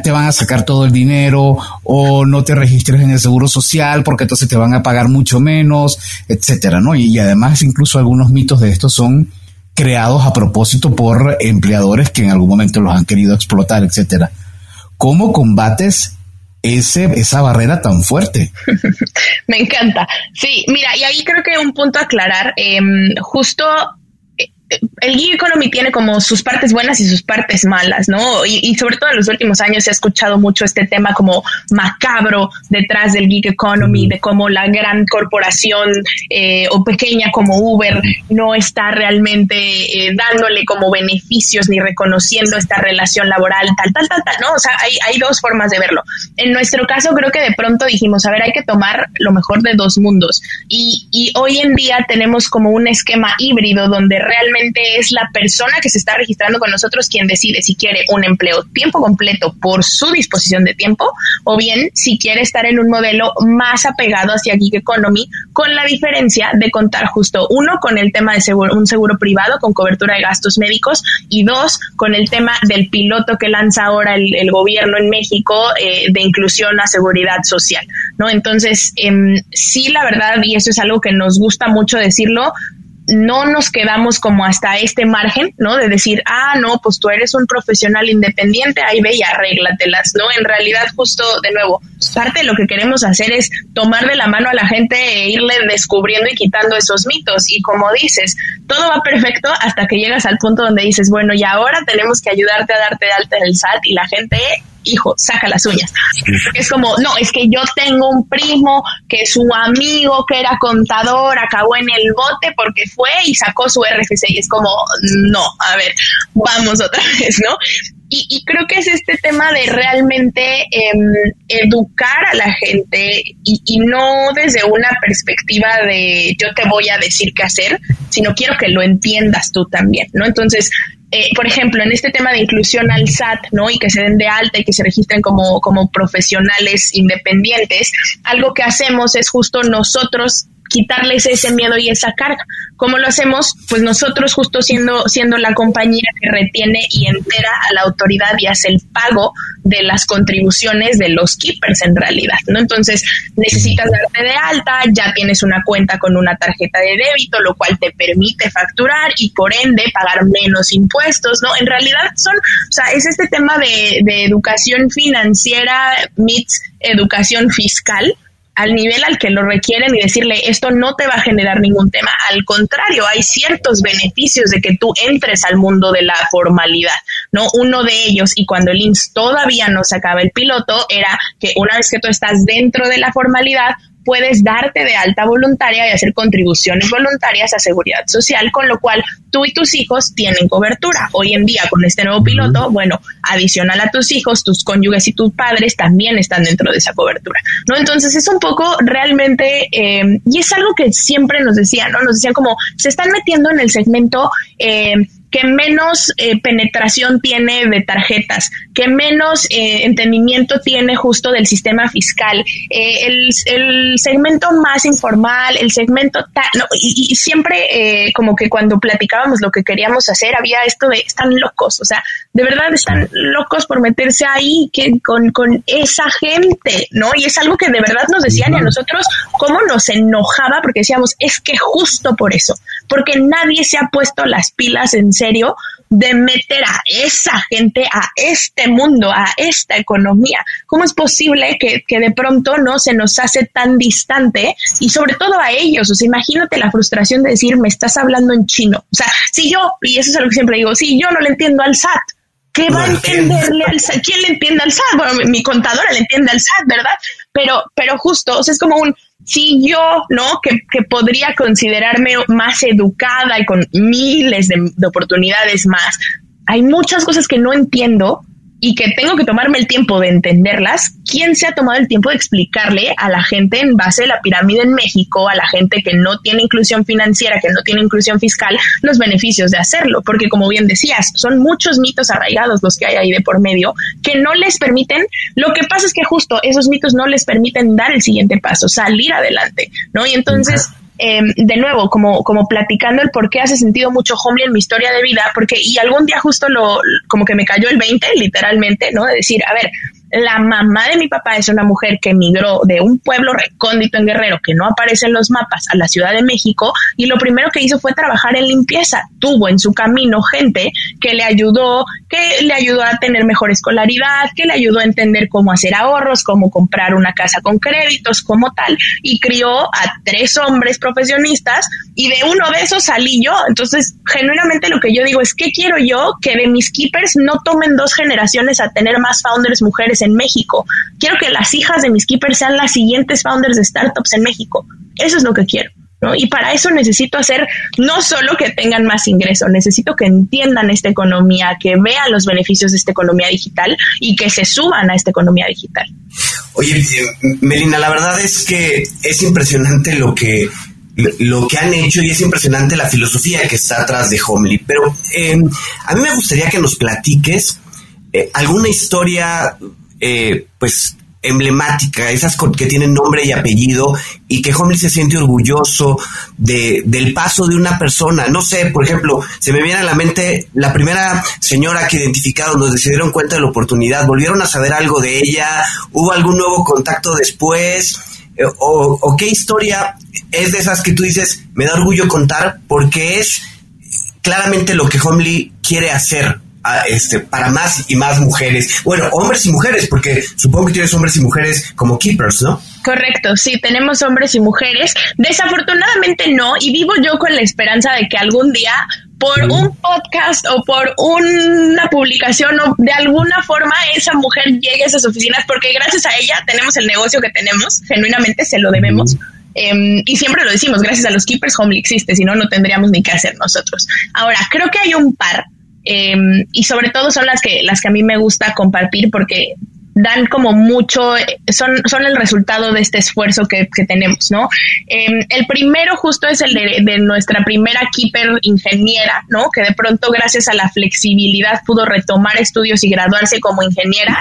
te van a sacar todo el dinero o no te registres en el seguro social porque entonces te van a pagar mucho menos, etcétera, ¿no? Y, además incluso algunos mitos de estos son creados a propósito por empleadores que en algún momento los han querido explotar, etcétera. ¿Cómo combates ese, esa barrera tan fuerte. (laughs) Me encanta. Sí, mira, y ahí creo que un punto a aclarar, em, justo el gig economy tiene como sus partes buenas y sus partes malas, ¿no? Y, sobre todo en los últimos años se ha escuchado mucho este tema como macabro detrás del gig economy, de cómo la gran corporación eh, o pequeña como Uber no está realmente eh, dándole como beneficios ni reconociendo esta relación laboral, tal, tal, tal, tal, ¿no? O sea, hay, hay dos formas de verlo. En nuestro caso creo que de pronto dijimos, a ver, hay que tomar lo mejor de dos mundos. Y, y hoy en día tenemos como un esquema híbrido donde realmente es la persona que se está registrando con nosotros quien decide si quiere un empleo tiempo completo por su disposición de tiempo o bien si quiere estar en un modelo más apegado hacia Gig Economy con la diferencia de contar justo uno con el tema de seguro, un seguro privado con cobertura de gastos médicos y dos con el tema del piloto que lanza ahora el, gobierno en México eh, de inclusión a seguridad social, ¿no? Entonces, em, sí, la verdad, y eso es algo que nos gusta mucho decirlo, no nos quedamos como hasta este margen, ¿no? De decir, ah, no, pues tú eres un profesional independiente, ahí ve y arréglatelas, ¿no? En realidad, justo de nuevo, parte de lo que queremos hacer es tomar de la mano a la gente e irle descubriendo y quitando esos mitos. Y como dices, todo va perfecto hasta que llegas al punto donde dices, bueno, y ahora tenemos que ayudarte a darte de alta en el SAT y la gente hijo, saca las uñas. Es como, no, es que yo tengo un primo que su amigo que era contador acabó en el bote porque fue y sacó su RFC y es como, no, a ver, vamos otra (laughs) vez, ¿no? Y, creo que es este tema de realmente em, educar a la gente y, y, no desde una perspectiva de yo te voy a decir qué hacer, sino quiero que lo entiendas tú también, ¿no? Entonces, eh, por ejemplo, en este tema de inclusión al SAT, ¿no? Y que se den de alta y que se registren como, como profesionales independientes, algo que hacemos es justo nosotros quitarles ese miedo y esa carga. ¿Cómo lo hacemos? Pues nosotros justo siendo, siendo la compañía que retiene y entera a la autoridad y hace el pago de las contribuciones de los keepers en realidad, ¿no? Entonces necesitas darte de alta, ya tienes una cuenta con una tarjeta de débito, lo cual te permite facturar y por ende pagar menos impuestos, ¿no? En realidad son, o sea, es este tema de, de educación financiera meets educación fiscal, al nivel al que lo requieren y decirle esto no te va a generar ningún tema. Al contrario, hay ciertos beneficios de que tú entres al mundo de la formalidad, ¿no? Uno de ellos, y cuando el IMSS todavía no sacaba el piloto, era que una vez que tú estás dentro de la formalidad, puedes darte de alta voluntaria y hacer contribuciones voluntarias a seguridad social, con lo cual tú y tus hijos tienen cobertura. Hoy en día, con este nuevo piloto, bueno, adicional a tus hijos, tus cónyuges y tus padres también están dentro de esa cobertura, ¿no? Entonces es un poco realmente, eh, y es algo que siempre nos decían, ¿no? Nos decían como, se están metiendo en el segmento eh, que menos eh, penetración tiene de tarjetas, que menos eh, entendimiento tiene justo del sistema fiscal, eh, el, el, segmento más informal, el segmento, no, y, y, siempre como que cuando platicábamos lo que queríamos hacer, había esto de, están locos, o sea, de verdad están locos por meterse ahí que con, con esa gente, ¿no? Y es algo que de verdad nos decían y a nosotros, cómo nos enojaba, porque decíamos, es que justo por eso, porque nadie se ha puesto las pilas en serio de meter a esa gente a este mundo, a esta economía. ¿Cómo es posible que, que, de pronto no se nos hace tan distante y sobre todo a ellos? O sea, imagínate la frustración de decir, me estás hablando en chino. O sea, si yo, y eso es algo que siempre digo, si yo no le entiendo al SAT, ¿qué va a entenderle al SAT? ¿Quién le entiende al SAT? Bueno, mi contadora le entiende al SAT, ¿verdad? Pero, pero justo, o sea, es como un, si yo, ¿no? Que, que, podría considerarme más educada y con miles de, de, oportunidades más. Hay muchas cosas que no entiendo y que tengo que tomarme el tiempo de entenderlas. ¿Quién se ha tomado el tiempo de explicarle a la gente en base de la pirámide en México, a la gente que no tiene inclusión financiera, que no tiene inclusión fiscal, los beneficios de hacerlo? Porque como bien decías, son muchos mitos arraigados los que hay ahí de por medio que no les permiten, lo que pasa es que justo esos mitos no les permiten dar el siguiente paso, salir adelante, ¿no? Y entonces... eh, de nuevo, como, como platicando el por qué hace sentido mucho Homely en mi historia de vida, porque y algún día justo lo, como que me cayó el 20, literalmente, ¿no? De decir, a ver, la mamá de mi papá es una mujer que emigró de un pueblo recóndito en Guerrero que no aparece en los mapas a la Ciudad de México y lo primero que hizo fue trabajar en limpieza. Tuvo en su camino gente que le ayudó, que le ayudó a tener mejor escolaridad, que le ayudó a entender cómo hacer ahorros, cómo comprar una casa con créditos, como tal, y crió a tres hombres profesionistas y de uno de esos salí yo. Entonces, genuinamente lo que yo digo es, ¿qué quiero yo? Que de mis keepers no tomen dos generaciones a tener más founders mujeres en México. Quiero que las hijas de mis keepers sean las siguientes founders de startups en México. Eso es lo que quiero. Y para eso necesito hacer no solo que tengan más ingresos, necesito que entiendan esta economía, que vean los beneficios de esta economía digital y que se suban a esta economía digital. Oye, Melina, la verdad es que es impresionante lo que lo que han hecho y es impresionante la filosofía que está atrás de Homely. Pero eh, a mí me gustaría que nos platiques eh, alguna historia eh, pues emblemática, esas que tienen nombre y apellido y que Homely se siente orgulloso de, del paso de una persona. No sé, por ejemplo, se me viene a la mente la primera señora que identificaron, donde se dieron cuenta de la oportunidad, volvieron a saber algo de ella, hubo algún nuevo contacto después, eh, o, o qué historia es de esas que tú dices, me da orgullo contar porque es claramente lo que Homely quiere hacer este, para más y más mujeres. Bueno, hombres y mujeres, porque supongo que tienes hombres y mujeres como keepers, ¿no? Correcto, sí, tenemos hombres y mujeres. Desafortunadamente no, y vivo yo con la esperanza de que algún día por un podcast o por una publicación o de alguna forma esa mujer llegue a esas oficinas porque gracias a ella tenemos el negocio que tenemos, genuinamente se lo debemos. Um, y siempre lo decimos, gracias a los keepers Homely existe, si no, no tendríamos ni qué hacer nosotros. Ahora, creo que hay un par eh, y sobre todo son las que las que a mí me gusta compartir porque dan como mucho, son, son el resultado de este esfuerzo que, que tenemos, ¿no? Eh, el primero justo es el de, de, nuestra primera keeper ingeniera, ¿no? Que de pronto gracias a la flexibilidad pudo retomar estudios y graduarse como ingeniera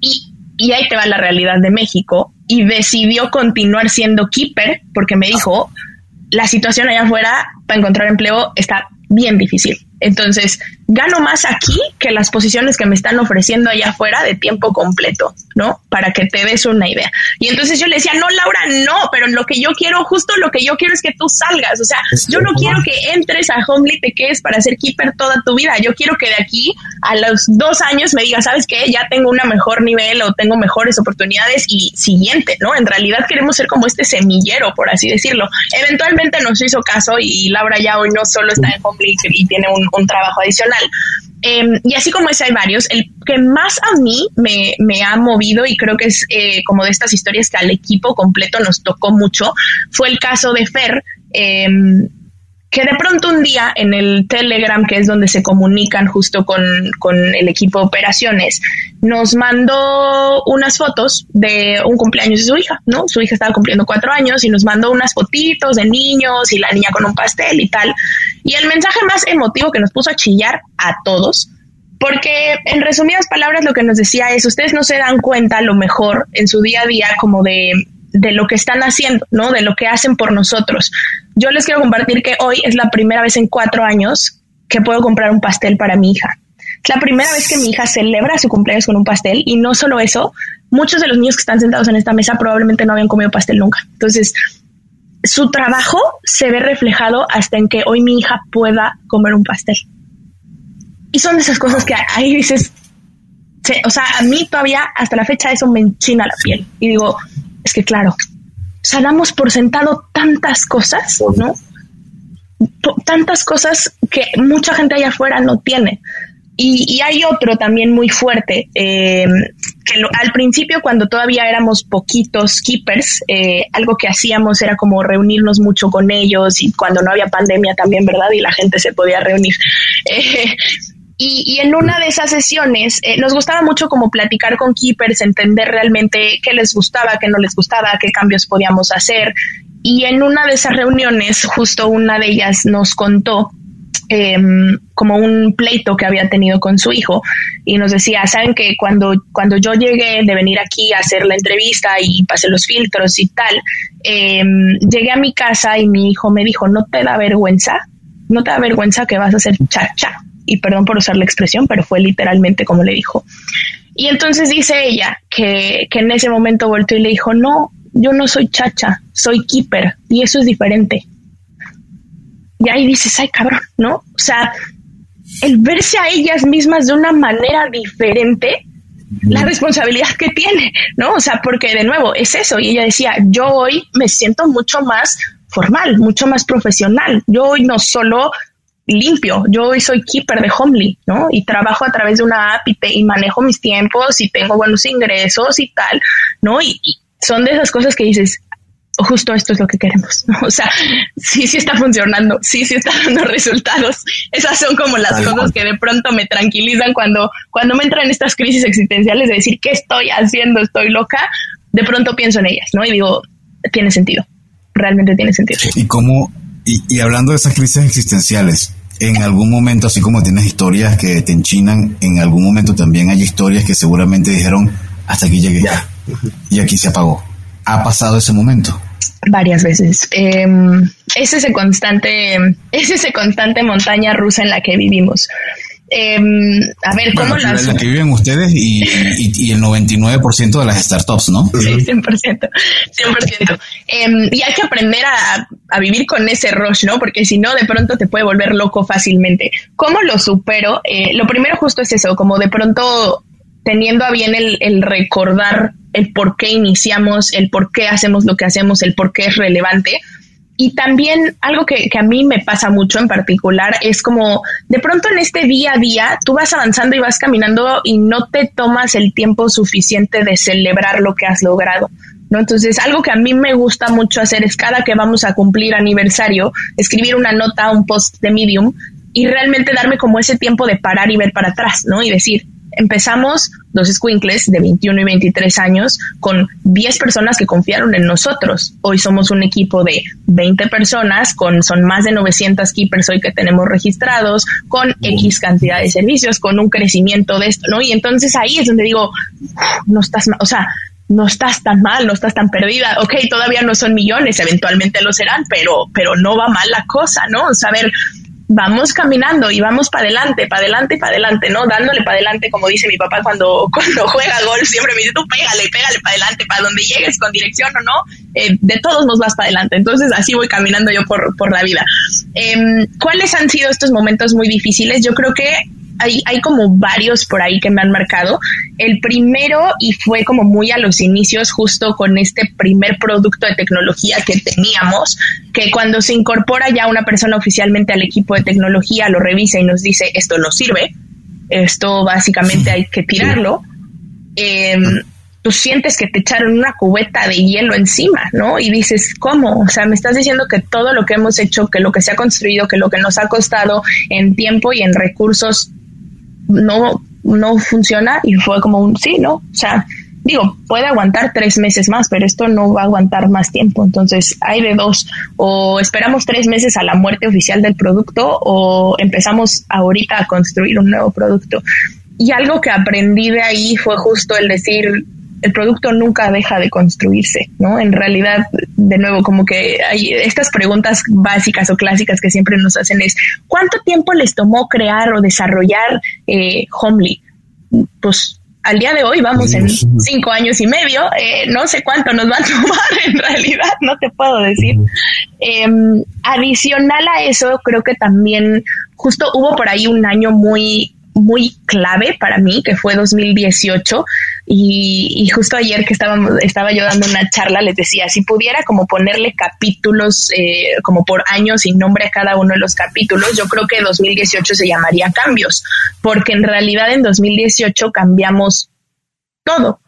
y y ahí te va la realidad de México y decidió continuar siendo keeper porque me dijo, la situación allá afuera para encontrar empleo está bien difícil. Entonces, gano más aquí que las posiciones que me están ofreciendo allá afuera de tiempo completo, ¿no? Para que te des una idea. Y entonces yo le decía, no, Laura, no, pero lo que yo quiero, justo lo que yo quiero es que tú salgas. O sea, yo no quiero que entres a Homely te quedes para ser keeper toda tu vida. Yo quiero que de aquí a los dos años me digas, ¿sabes qué? Ya tengo una mejor nivel o tengo mejores oportunidades y siguiente, ¿no? En realidad queremos ser como este semillero, por así decirlo. Eventualmente nos hizo caso y Laura ya hoy no solo está en Homely y tiene un, un trabajo adicional. Em, y así como ese hay varios, el que más a mí me, ha movido y creo que es eh, como de estas historias que al equipo completo nos tocó mucho, fue el caso de Fer, em, que de pronto un día en el Telegram, que es donde se comunican justo con, el equipo de operaciones, nos mandó unas fotos de un cumpleaños de su hija, ¿no? Su hija estaba cumpliendo cuatro años y nos mandó unas fotitos de niños y la niña con un pastel y tal. Y el mensaje más emotivo que nos puso a chillar a todos, porque en resumidas palabras lo que nos decía es, ustedes no se dan cuenta lo mejor en su día a día como de de lo que están haciendo, ¿no? De lo que hacen por nosotros. Yo les quiero compartir que hoy es la primera vez en cuatro años que puedo comprar un pastel para mi hija. Es la primera vez que mi hija celebra su cumpleaños con un pastel y no solo eso, muchos de los niños que están sentados en esta mesa probablemente no habían comido pastel nunca. Entonces, su trabajo se ve reflejado hasta en que hoy mi hija pueda comer un pastel. Y son esas cosas que ahí dices, o sea, a mí todavía hasta la fecha eso me enchina la piel. Y digo, es que claro, o damos por sentado tantas cosas, ¿no? tantas cosas que mucha gente allá afuera no tiene. Y, hay otro también muy fuerte, eh, que al principio cuando todavía éramos poquitos keepers, eh, algo que hacíamos era como reunirnos mucho con ellos y cuando no había pandemia también, ¿verdad? Y la gente se podía reunir. (laughs) Eh, y, en una de esas sesiones eh, nos gustaba mucho como platicar con keepers, entender realmente qué les gustaba, qué no les gustaba, qué cambios podíamos hacer. Y en una de esas reuniones, justo una de ellas nos contó em, como un pleito que había tenido con su hijo y nos decía, saben que cuando, cuando yo llegué de venir aquí a hacer la entrevista y pasé los filtros y tal, em, llegué a mi casa y mi hijo me dijo, no te da vergüenza, no te da vergüenza que vas a hacer chacha y perdón por usar la expresión, pero fue literalmente como le dijo. Y entonces dice ella que, que en ese momento volteó y le dijo, no, yo no soy chacha, soy keeper y eso es diferente. Y ahí dices, ay cabrón, ¿no? O sea, el verse a ellas mismas de una manera diferente, la responsabilidad que tiene, ¿no? O sea, porque de nuevo es eso. Y ella decía, yo hoy me siento mucho más formal, mucho más profesional. Yo hoy no solo limpio. Yo hoy soy keeper de Homely, ¿no? Y trabajo a través de una app y, manejo mis tiempos y tengo buenos ingresos y tal, ¿no? Y, son de esas cosas que dices, justo esto es lo que queremos, ¿no? O sea, sí, sí está funcionando, sí, sí está dando resultados. Esas son como las cosas que de pronto me tranquilizan cuando, cuando me entran estas crisis existenciales de decir, ¿qué estoy haciendo? Estoy loca. De pronto pienso en ellas, ¿no? Y digo, tiene sentido, realmente tiene sentido. ¿Y cómo, y, hablando de esas crisis existenciales, en algún momento, así como tienes historias que te enchinan, en algún momento también hay historias que seguramente dijeron, hasta aquí llegué ya. y aquí se apagó. ¿Ha pasado ese momento? Varias veces. Em, es ese constante, es ese constante montaña rusa en la que vivimos. Em, a ver, ¿cómo las... La que viven ustedes y, y, el 99% de las startups, ¿no? Sí, 100%. 100%. Em, y hay que aprender a, a, vivir con ese rush, ¿no? Porque si no, de pronto te puede volver loco fácilmente. ¿Cómo lo supero? Eh, lo primero justo es eso, como de pronto teniendo a bien el, el recordar el por qué iniciamos, el por qué hacemos lo que hacemos, el por qué es relevante y también algo que, a mí me pasa mucho en particular es como de pronto en este día a día tú vas avanzando y vas caminando y no te tomas el tiempo suficiente de celebrar lo que has logrado. ¿no? Entonces, algo que a mí me gusta mucho hacer es cada que vamos a cumplir aniversario, escribir una nota, un post de Medium y realmente darme como ese tiempo de parar y ver para atrás, ¿no? Y decir, empezamos dos squinkles de 21 y 23 años con 10 personas que confiaron en nosotros. Hoy somos un equipo de 20 personas, con son más de 900 keepers hoy que tenemos registrados, con X cantidad de servicios, con un crecimiento de esto, ¿no? Y entonces ahí es donde digo, no estás, o sea, no estás tan mal, no estás tan perdida. Ok, todavía no son millones, eventualmente lo serán, pero, pero no va mal la cosa, ¿no? Saber vamos caminando y vamos para adelante, para adelante, para adelante, ¿no? Dándole para adelante, como dice mi papá cuando, (laughs) cuando juega golf, siempre me dice, tú pégale, pégale para adelante, para donde llegues con dirección o no, eh, de todos nos vas para adelante. Entonces así voy caminando yo por, por la vida. Em, ¿Cuáles han sido estos momentos muy difíciles? Yo creo que hay, hay como varios por ahí que me han marcado. El primero, y fue como muy a los inicios, justo con este primer producto de tecnología que teníamos, que cuando se incorpora ya una persona oficialmente al equipo de tecnología, lo revisa y nos dice, esto no sirve, esto básicamente hay que tirarlo. Eh, tú sientes que te echaron una cubeta de hielo encima, ¿no? Y dices, ¿cómo? O sea, me estás diciendo que todo lo que hemos hecho, que lo que se ha construido, que lo que nos ha costado en tiempo y en recursos no, no funciona y fue como un sí, ¿no? O sea, digo, puede aguantar tres meses más, pero esto no va a aguantar más tiempo. Entonces, hay de dos, o esperamos tres meses a la muerte oficial del producto o empezamos ahorita a construir un nuevo producto. Y algo que aprendí de ahí fue justo el decir, el producto nunca deja de construirse, ¿no? En realidad, de nuevo, como que hay estas preguntas básicas o clásicas que siempre nos hacen es, ¿cuánto tiempo les tomó crear o desarrollar eh, Homely? Pues al día de hoy vamos en cinco años y medio, eh, no sé cuánto nos va a (laughs) tomar en realidad, no te puedo decir. Em, adicional a eso, creo que también justo hubo por ahí un año muy muy clave para mí, que fue 2018, y, justo ayer que estábamos, estaba yo dando una charla, les decía, si pudiera como ponerle capítulos eh, como por años sin nombre a cada uno de los capítulos, yo creo que 2018 se llamaría cambios, porque en realidad en 2018 cambiamos todo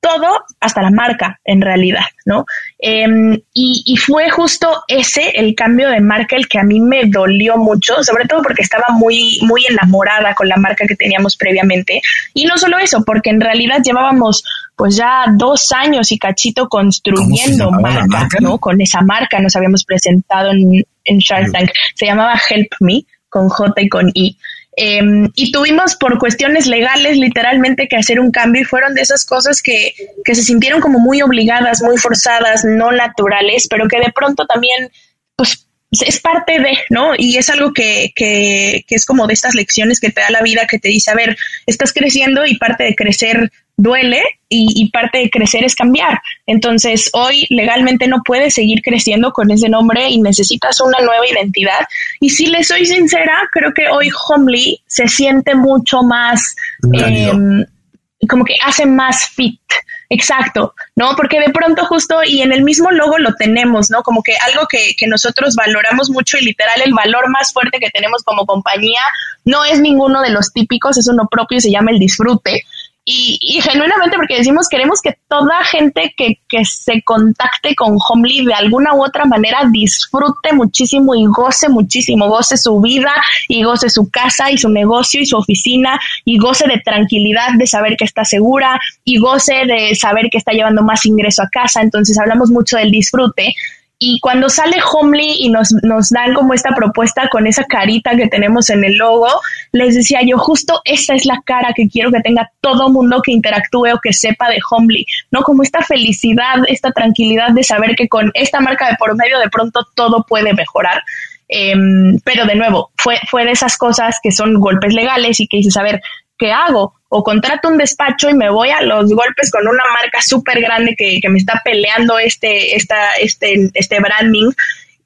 todo hasta la marca en realidad, ¿no? Em, y, fue justo ese, el cambio de marca, el que a mí me dolió mucho, sobre todo porque estaba muy, muy enamorada con la marca que teníamos previamente. Y no solo eso, porque en realidad llevábamos pues ya dos años y cachito construyendo marca, ¿no? Con esa marca nos habíamos presentado en, en Shark Tank. Se llamaba Help Me, con J y con I. Em, y tuvimos por cuestiones legales literalmente que hacer un cambio y fueron de esas cosas que, que se sintieron como muy obligadas, muy forzadas, no naturales, pero que de pronto también, pues es parte de, ¿no? Y es algo que, que, que, es como de estas lecciones que te da la vida, que te dice, a ver, estás creciendo y parte de crecer duele y, parte de crecer es cambiar. Entonces, hoy legalmente no puedes seguir creciendo con ese nombre y necesitas una nueva identidad. Y si le soy sincera, creo que hoy Homely se siente mucho más, em, como que hace más fit. Exacto, ¿no? Porque de pronto justo y en el mismo logo lo tenemos, ¿no? Como que algo que, que, nosotros valoramos mucho y literal el valor más fuerte que tenemos como compañía no es ninguno de los típicos, es uno propio y se llama el disfrute. Y, genuinamente porque decimos queremos que toda gente que, que se contacte con Homely de alguna u otra manera disfrute muchísimo y goce muchísimo, goce su vida y goce su casa y su negocio y su oficina y goce de tranquilidad de saber que está segura y goce de saber que está llevando más ingreso a casa. Entonces hablamos mucho del disfrute y cuando sale Homely y nos, nos dan como esta propuesta con esa carita que tenemos en el logo, les decía yo, justo esa es la cara que quiero que tenga todo mundo que interactúe o que sepa de Homely, ¿no? Como esta felicidad, esta tranquilidad de saber que con esta marca de por medio de pronto todo puede mejorar. Em, pero de nuevo, fue, fue de esas cosas que son golpes legales y que dices, a ver, ¿qué hago? O contrato un despacho y me voy a los golpes con una marca súper grande que, me está peleando este, esta, este, este branding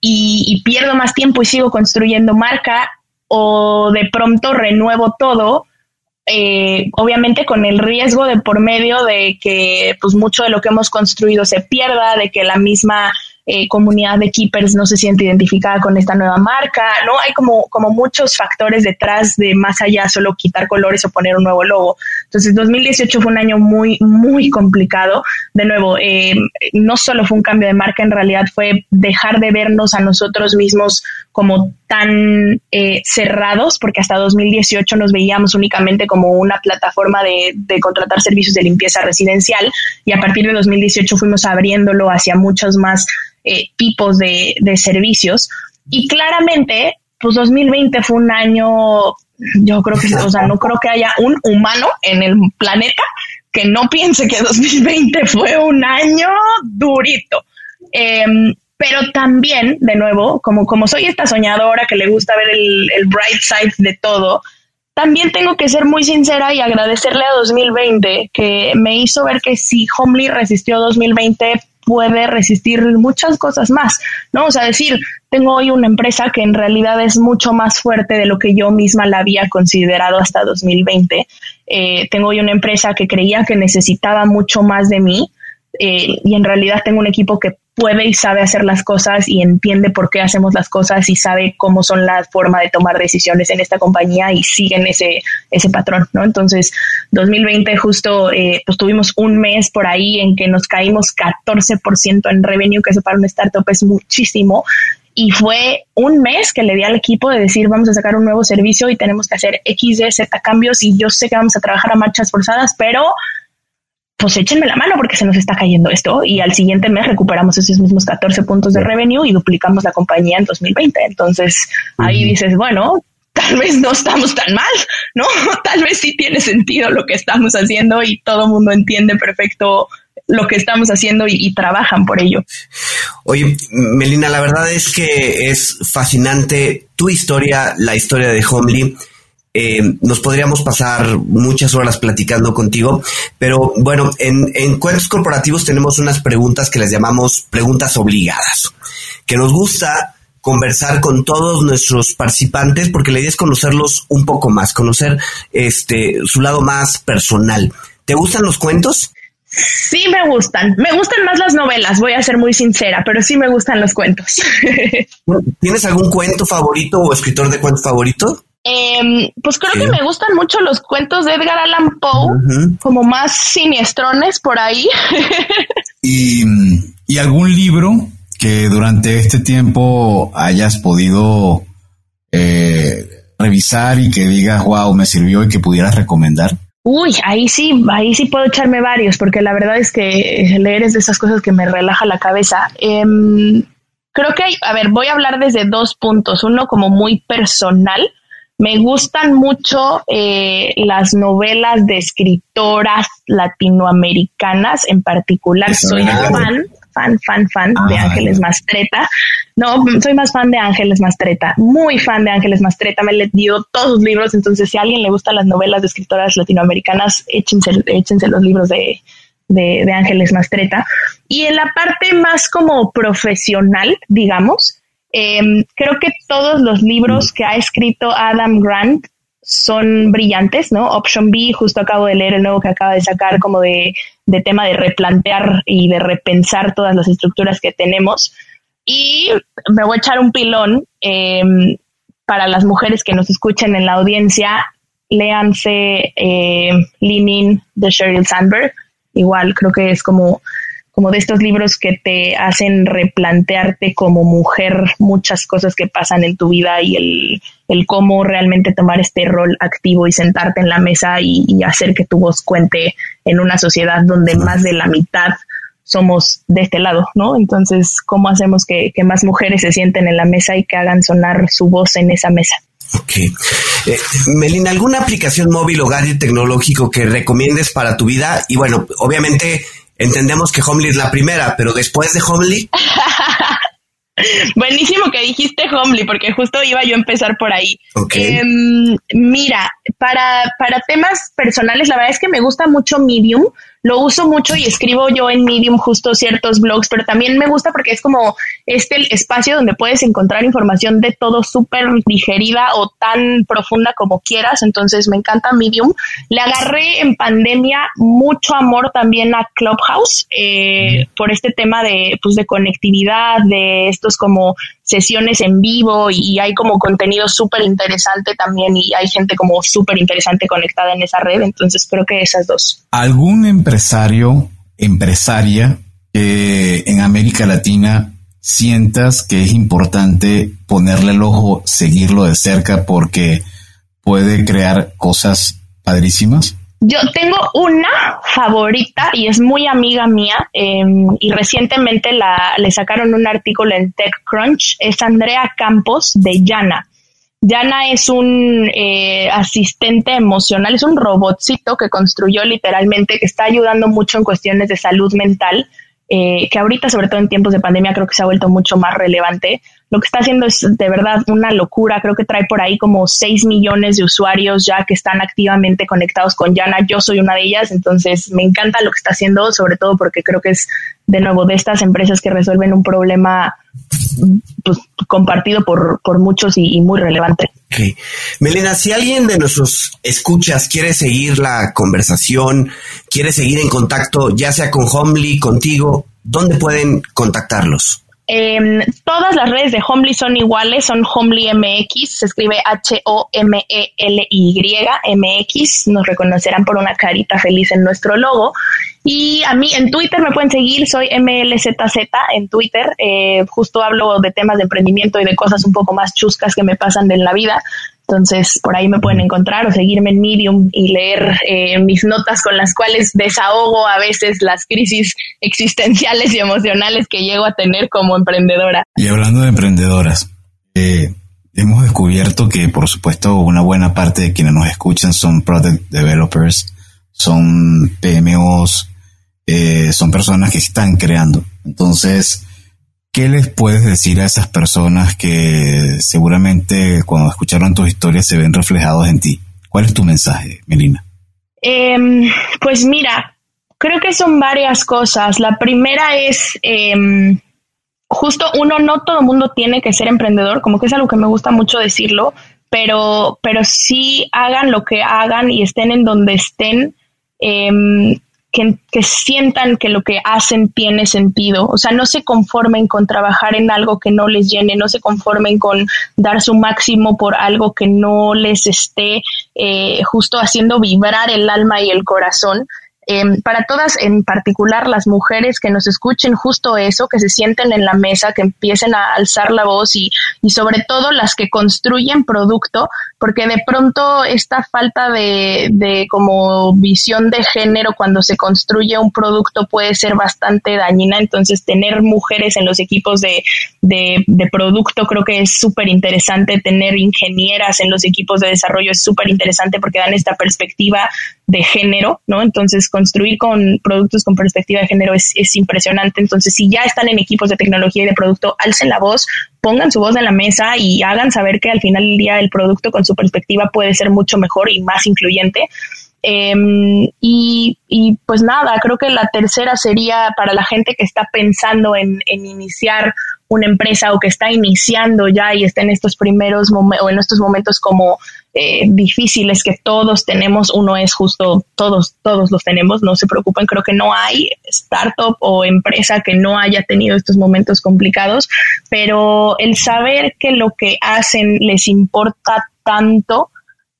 y, pierdo más tiempo y sigo construyendo marca o de pronto renuevo todo, eh, obviamente con el riesgo de por medio de que pues mucho de lo que hemos construido se pierda, de que la misma eh, comunidad de keepers no se siente identificada con esta nueva marca, ¿no? Hay como, como muchos factores detrás de más allá solo quitar colores o poner un nuevo logo. Entonces, 2018 fue un año muy, muy complicado. De nuevo, eh, no solo fue un cambio de marca, en realidad fue dejar de vernos a nosotros mismos como tan eh, cerrados, porque hasta 2018 nos veíamos únicamente como una plataforma de, de, contratar servicios de limpieza residencial y a partir de 2018 fuimos abriéndolo hacia muchos más eh, tipos de, de servicios. Y claramente, pues 2020 fue un año, yo creo que, o sea, no creo que haya un humano en el planeta que no piense que 2020 fue un año durito. Eh, pero también, de nuevo, como, como soy esta soñadora que le gusta ver el, el bright side de todo, también tengo que ser muy sincera y agradecerle a 2020 que me hizo ver que si Homely resistió 2020 puede resistir muchas cosas más, ¿no? O sea, decir, tengo hoy una empresa que en realidad es mucho más fuerte de lo que yo misma la había considerado hasta 2020. Eh, tengo hoy una empresa que creía que necesitaba mucho más de mí eh, y en realidad tengo un equipo que puede y sabe hacer las cosas y entiende por qué hacemos las cosas y sabe cómo son la forma de tomar decisiones en esta compañía y siguen ese, ese patrón, ¿no? Entonces, 2020 justo, eh, pues tuvimos un mes por ahí en que nos caímos 14% en revenue, que eso para un startup es muchísimo. Y fue un mes que le di al equipo de decir, vamos a sacar un nuevo servicio y tenemos que hacer X, Y, Z cambios y yo sé que vamos a trabajar a marchas forzadas, pero pues échenme la mano porque se nos está cayendo esto y al siguiente mes recuperamos esos mismos 14 puntos de revenue y duplicamos la compañía en 2020. Entonces ahí dices, bueno, tal vez no estamos tan mal, ¿no? (laughs) Tal vez sí tiene sentido lo que estamos haciendo y todo el mundo entiende perfecto lo que estamos haciendo y, y, trabajan por ello. Oye, Melina, la verdad es que es fascinante tu historia, la historia de Homely eh, nos podríamos pasar muchas horas platicando contigo, pero bueno, en, en Cuentos Corporativos tenemos unas preguntas que les llamamos preguntas obligadas, que nos gusta conversar con todos nuestros participantes porque la idea es conocerlos un poco más, conocer este su lado más personal. ¿Te gustan los cuentos? Sí me gustan. Me gustan más las novelas, voy a ser muy sincera, pero sí me gustan los cuentos. (laughs) ¿Tienes algún cuento favorito o escritor de cuentos favorito? Eh, pues creo sí. que me gustan mucho los cuentos de Edgar Allan Poe, uh -huh. como más siniestrones por ahí. (laughs) y, y, algún libro que durante este tiempo hayas podido eh, revisar y que digas, wow, me sirvió y que pudieras recomendar. Uy, ahí sí, ahí sí puedo echarme varios, porque la verdad es que leer es de esas cosas que me relaja la cabeza. Eh, creo que, hay, a ver, voy a hablar desde dos puntos. Uno como muy personal, me gustan mucho eh, las novelas de escritoras latinoamericanas, en particular soy fan, fan, fan, fan ah, de Ángeles Mastreta. No, soy más fan de Ángeles Mastreta, muy fan de Ángeles Mastreta, me he leído todos sus libros, entonces si a alguien le gustan las novelas de escritoras latinoamericanas, échense, échense los libros de, de, de Ángeles Mastreta. Y en la parte más como profesional, digamos, eh, creo que todos los libros que ha escrito Adam Grant son brillantes, ¿no? Option B, justo acabo de leer el nuevo que acaba de sacar como de, de tema de replantear y de repensar todas las estructuras que tenemos. Y me voy a echar un pilón eh, para las mujeres que nos escuchen en la audiencia. Léanse eh, Leaning de Sheryl Sandberg. Igual creo que es como como de estos libros que te hacen replantearte como mujer muchas cosas que pasan en tu vida y el, el cómo realmente tomar este rol activo y sentarte en la mesa y, y, hacer que tu voz cuente en una sociedad donde más de la mitad somos de este lado, ¿no? Entonces, ¿cómo hacemos que, que más mujeres se sienten en la mesa y que hagan sonar su voz en esa mesa? Ok. Eh, Melina, ¿alguna aplicación móvil o gadget tecnológico que recomiendes para tu vida? Y bueno, obviamente entendemos que Homely es la primera, pero después de Homely. (laughs) Buenísimo que dijiste Homely, porque justo iba yo a empezar por ahí. Okay. Eh, mira, para, para temas personales, la verdad es que me gusta mucho Medium. Lo uso mucho y escribo yo en Medium justo ciertos blogs, pero también me gusta porque es como este el espacio donde puedes encontrar información de todo súper digerida o tan profunda como quieras. Entonces me encanta Medium. Le agarré en pandemia mucho amor también a Clubhouse eh, por este tema de, pues, de conectividad, de estos como sesiones en vivo y, hay como contenido súper interesante también y hay gente como súper interesante conectada en esa red. Entonces creo que esas dos. ¿Algún empresario, empresaria que en América Latina sientas que es importante ponerle el ojo, seguirlo de cerca porque puede crear cosas padrísimas? Yo tengo una favorita y es muy amiga mía em, y recientemente la, le sacaron un artículo en TechCrunch. Es Andrea Campos de Yana. Yana es un eh, asistente emocional, es un robotcito que construyó literalmente, que está ayudando mucho en cuestiones de salud mental, eh, que ahorita, sobre todo en tiempos de pandemia, creo que se ha vuelto mucho más relevante lo que está haciendo es de verdad una locura. Creo que trae por ahí como 6 millones de usuarios ya que están activamente conectados con Yana. Yo soy una de ellas, entonces me encanta lo que está haciendo, sobre todo porque creo que es de nuevo de estas empresas que resuelven un problema pues, compartido por, muchos y, muy relevante. Melena, si alguien de nuestros escuchas quiere seguir la conversación, quiere seguir en contacto, ya sea con Homely, contigo, ¿dónde pueden contactarlos? Em, todas las redes de Homely son iguales, son Homely MX, se escribe H-O-M-E-L-Y MX, nos reconocerán por una carita feliz en nuestro logo. Y a mí en Twitter me pueden seguir, soy MLZZ en Twitter, eh, justo hablo de temas de emprendimiento y de cosas un poco más chuscas que me pasan en la vida. Entonces, por ahí me pueden encontrar o seguirme en Medium y leer eh, mis notas con las cuales desahogo a veces las crisis (laughs) existenciales y emocionales que llego a tener como emprendedora. Y hablando de emprendedoras, eh, hemos descubierto que, por supuesto, una buena parte de quienes nos escuchan son product developers, son PMOs, eh, son personas que están creando. Entonces, ¿Qué les puedes decir a esas personas que seguramente cuando escucharon tus historias se ven reflejados en ti? ¿Cuál es tu mensaje, Melina? Em, pues mira, creo que son varias cosas. La primera es, em, justo uno, no todo el mundo tiene que ser emprendedor, como que es algo que me gusta mucho decirlo, pero, pero sí hagan lo que hagan y estén en donde estén. Em, que, sientan que lo que hacen tiene sentido. O sea, no se conformen con trabajar en algo que no les llene, no se conformen con dar su máximo por algo que no les esté eh, justo haciendo vibrar el alma y el corazón. Em, para todas, en particular las mujeres que nos escuchen justo eso, que se sienten en la mesa, que empiecen a alzar la voz y, y sobre todo las que construyen producto, porque de pronto esta falta de, de como visión de género cuando se construye un producto puede ser bastante dañina, entonces tener mujeres en los equipos de, de, producto creo que es súper interesante, tener ingenieras en los equipos de desarrollo es súper interesante porque dan esta perspectiva de género, ¿no? Entonces construir con productos con perspectiva de género es, es impresionante. Entonces, si ya están en equipos de tecnología y de producto, alcen la voz, pongan su voz en la mesa y hagan saber que al final del día el producto con su perspectiva puede ser mucho mejor y más incluyente. Em, y, y, pues nada, creo que la tercera sería para la gente que está pensando en, en iniciar una empresa o que está iniciando ya y está en estos primeros momentos o en estos momentos como eh, difíciles que todos tenemos, uno es justo, todos, todos los tenemos, no se preocupen, creo que no hay startup o empresa que no haya tenido estos momentos complicados, pero el saber que lo que hacen les importa tanto,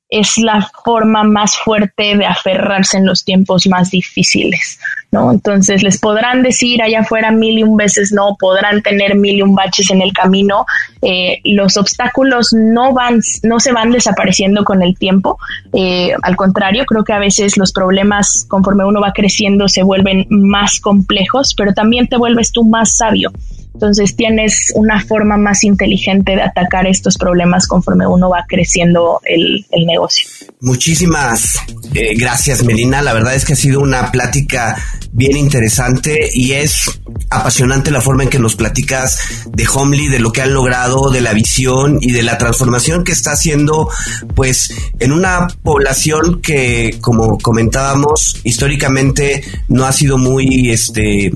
es la forma más fuerte de aferrarse en los tiempos más difíciles, ¿no? Entonces les podrán decir allá afuera mil y un veces no, podrán tener mil y un baches en el camino, eh, los obstáculos no van, no se van desapareciendo con el tiempo, eh, al contrario, creo que a veces los problemas conforme uno va creciendo se vuelven más complejos, pero también te vuelves tú más sabio. Entonces tienes una forma más inteligente de atacar estos problemas conforme uno va creciendo el, negocio. Muchísimas eh, gracias, Melina. La verdad es que ha sido una plática bien interesante y es apasionante la forma en que nos platicas de Homely, de lo que han logrado, de la visión y de la transformación que está haciendo, pues, en una población que, como comentábamos, históricamente no ha sido muy, este,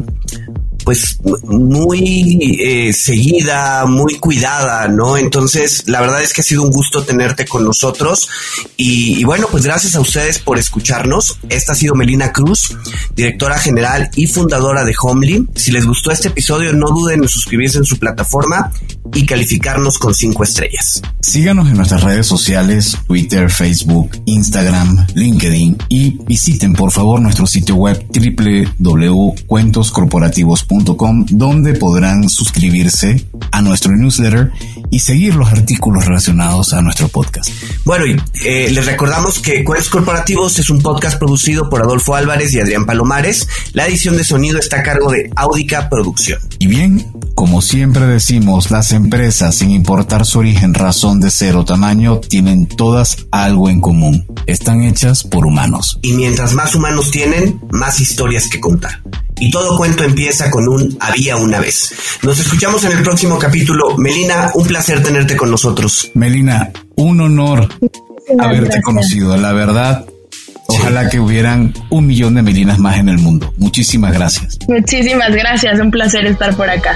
pues muy eh, seguida, muy cuidada, ¿no? Entonces, la verdad es que ha sido un gusto tenerte con nosotros y, bueno, pues gracias a ustedes por escucharnos. Esta ha sido Melina Cruz, directora general y fundadora de Homely. Si les gustó este episodio, no duden en suscribirse en su plataforma y calificarnos con cinco estrellas. Síganos en nuestras redes sociales, Twitter, Facebook, Instagram, LinkedIn y visiten por favor nuestro sitio web www.cuentoscorporativos.com donde podrán suscribirse a nuestro newsletter y seguir los artículos relacionados a nuestro podcast. Bueno, y eh, les recordamos que Cuentos Corporativos es un podcast producido por Adolfo Álvarez y Adrián Palomares. La edición de sonido está a cargo de Audica Producción. Y bien, como siempre decimos, las empresas, sin importar su origen, razón de ser o tamaño, tienen todas algo en común. Están hechas por humanos. Y mientras más humanos tienen, más historias que contar. Y todo cuento empieza con un había una vez. Nos escuchamos en el próximo capítulo. Melina, un placer tenerte con nosotros. Melina, un honor haberte conocido. La verdad, Ojalá que hubieran un millón de Melinas más en el mundo. Muchísimas gracias. Muchísimas gracias. Un placer estar por acá.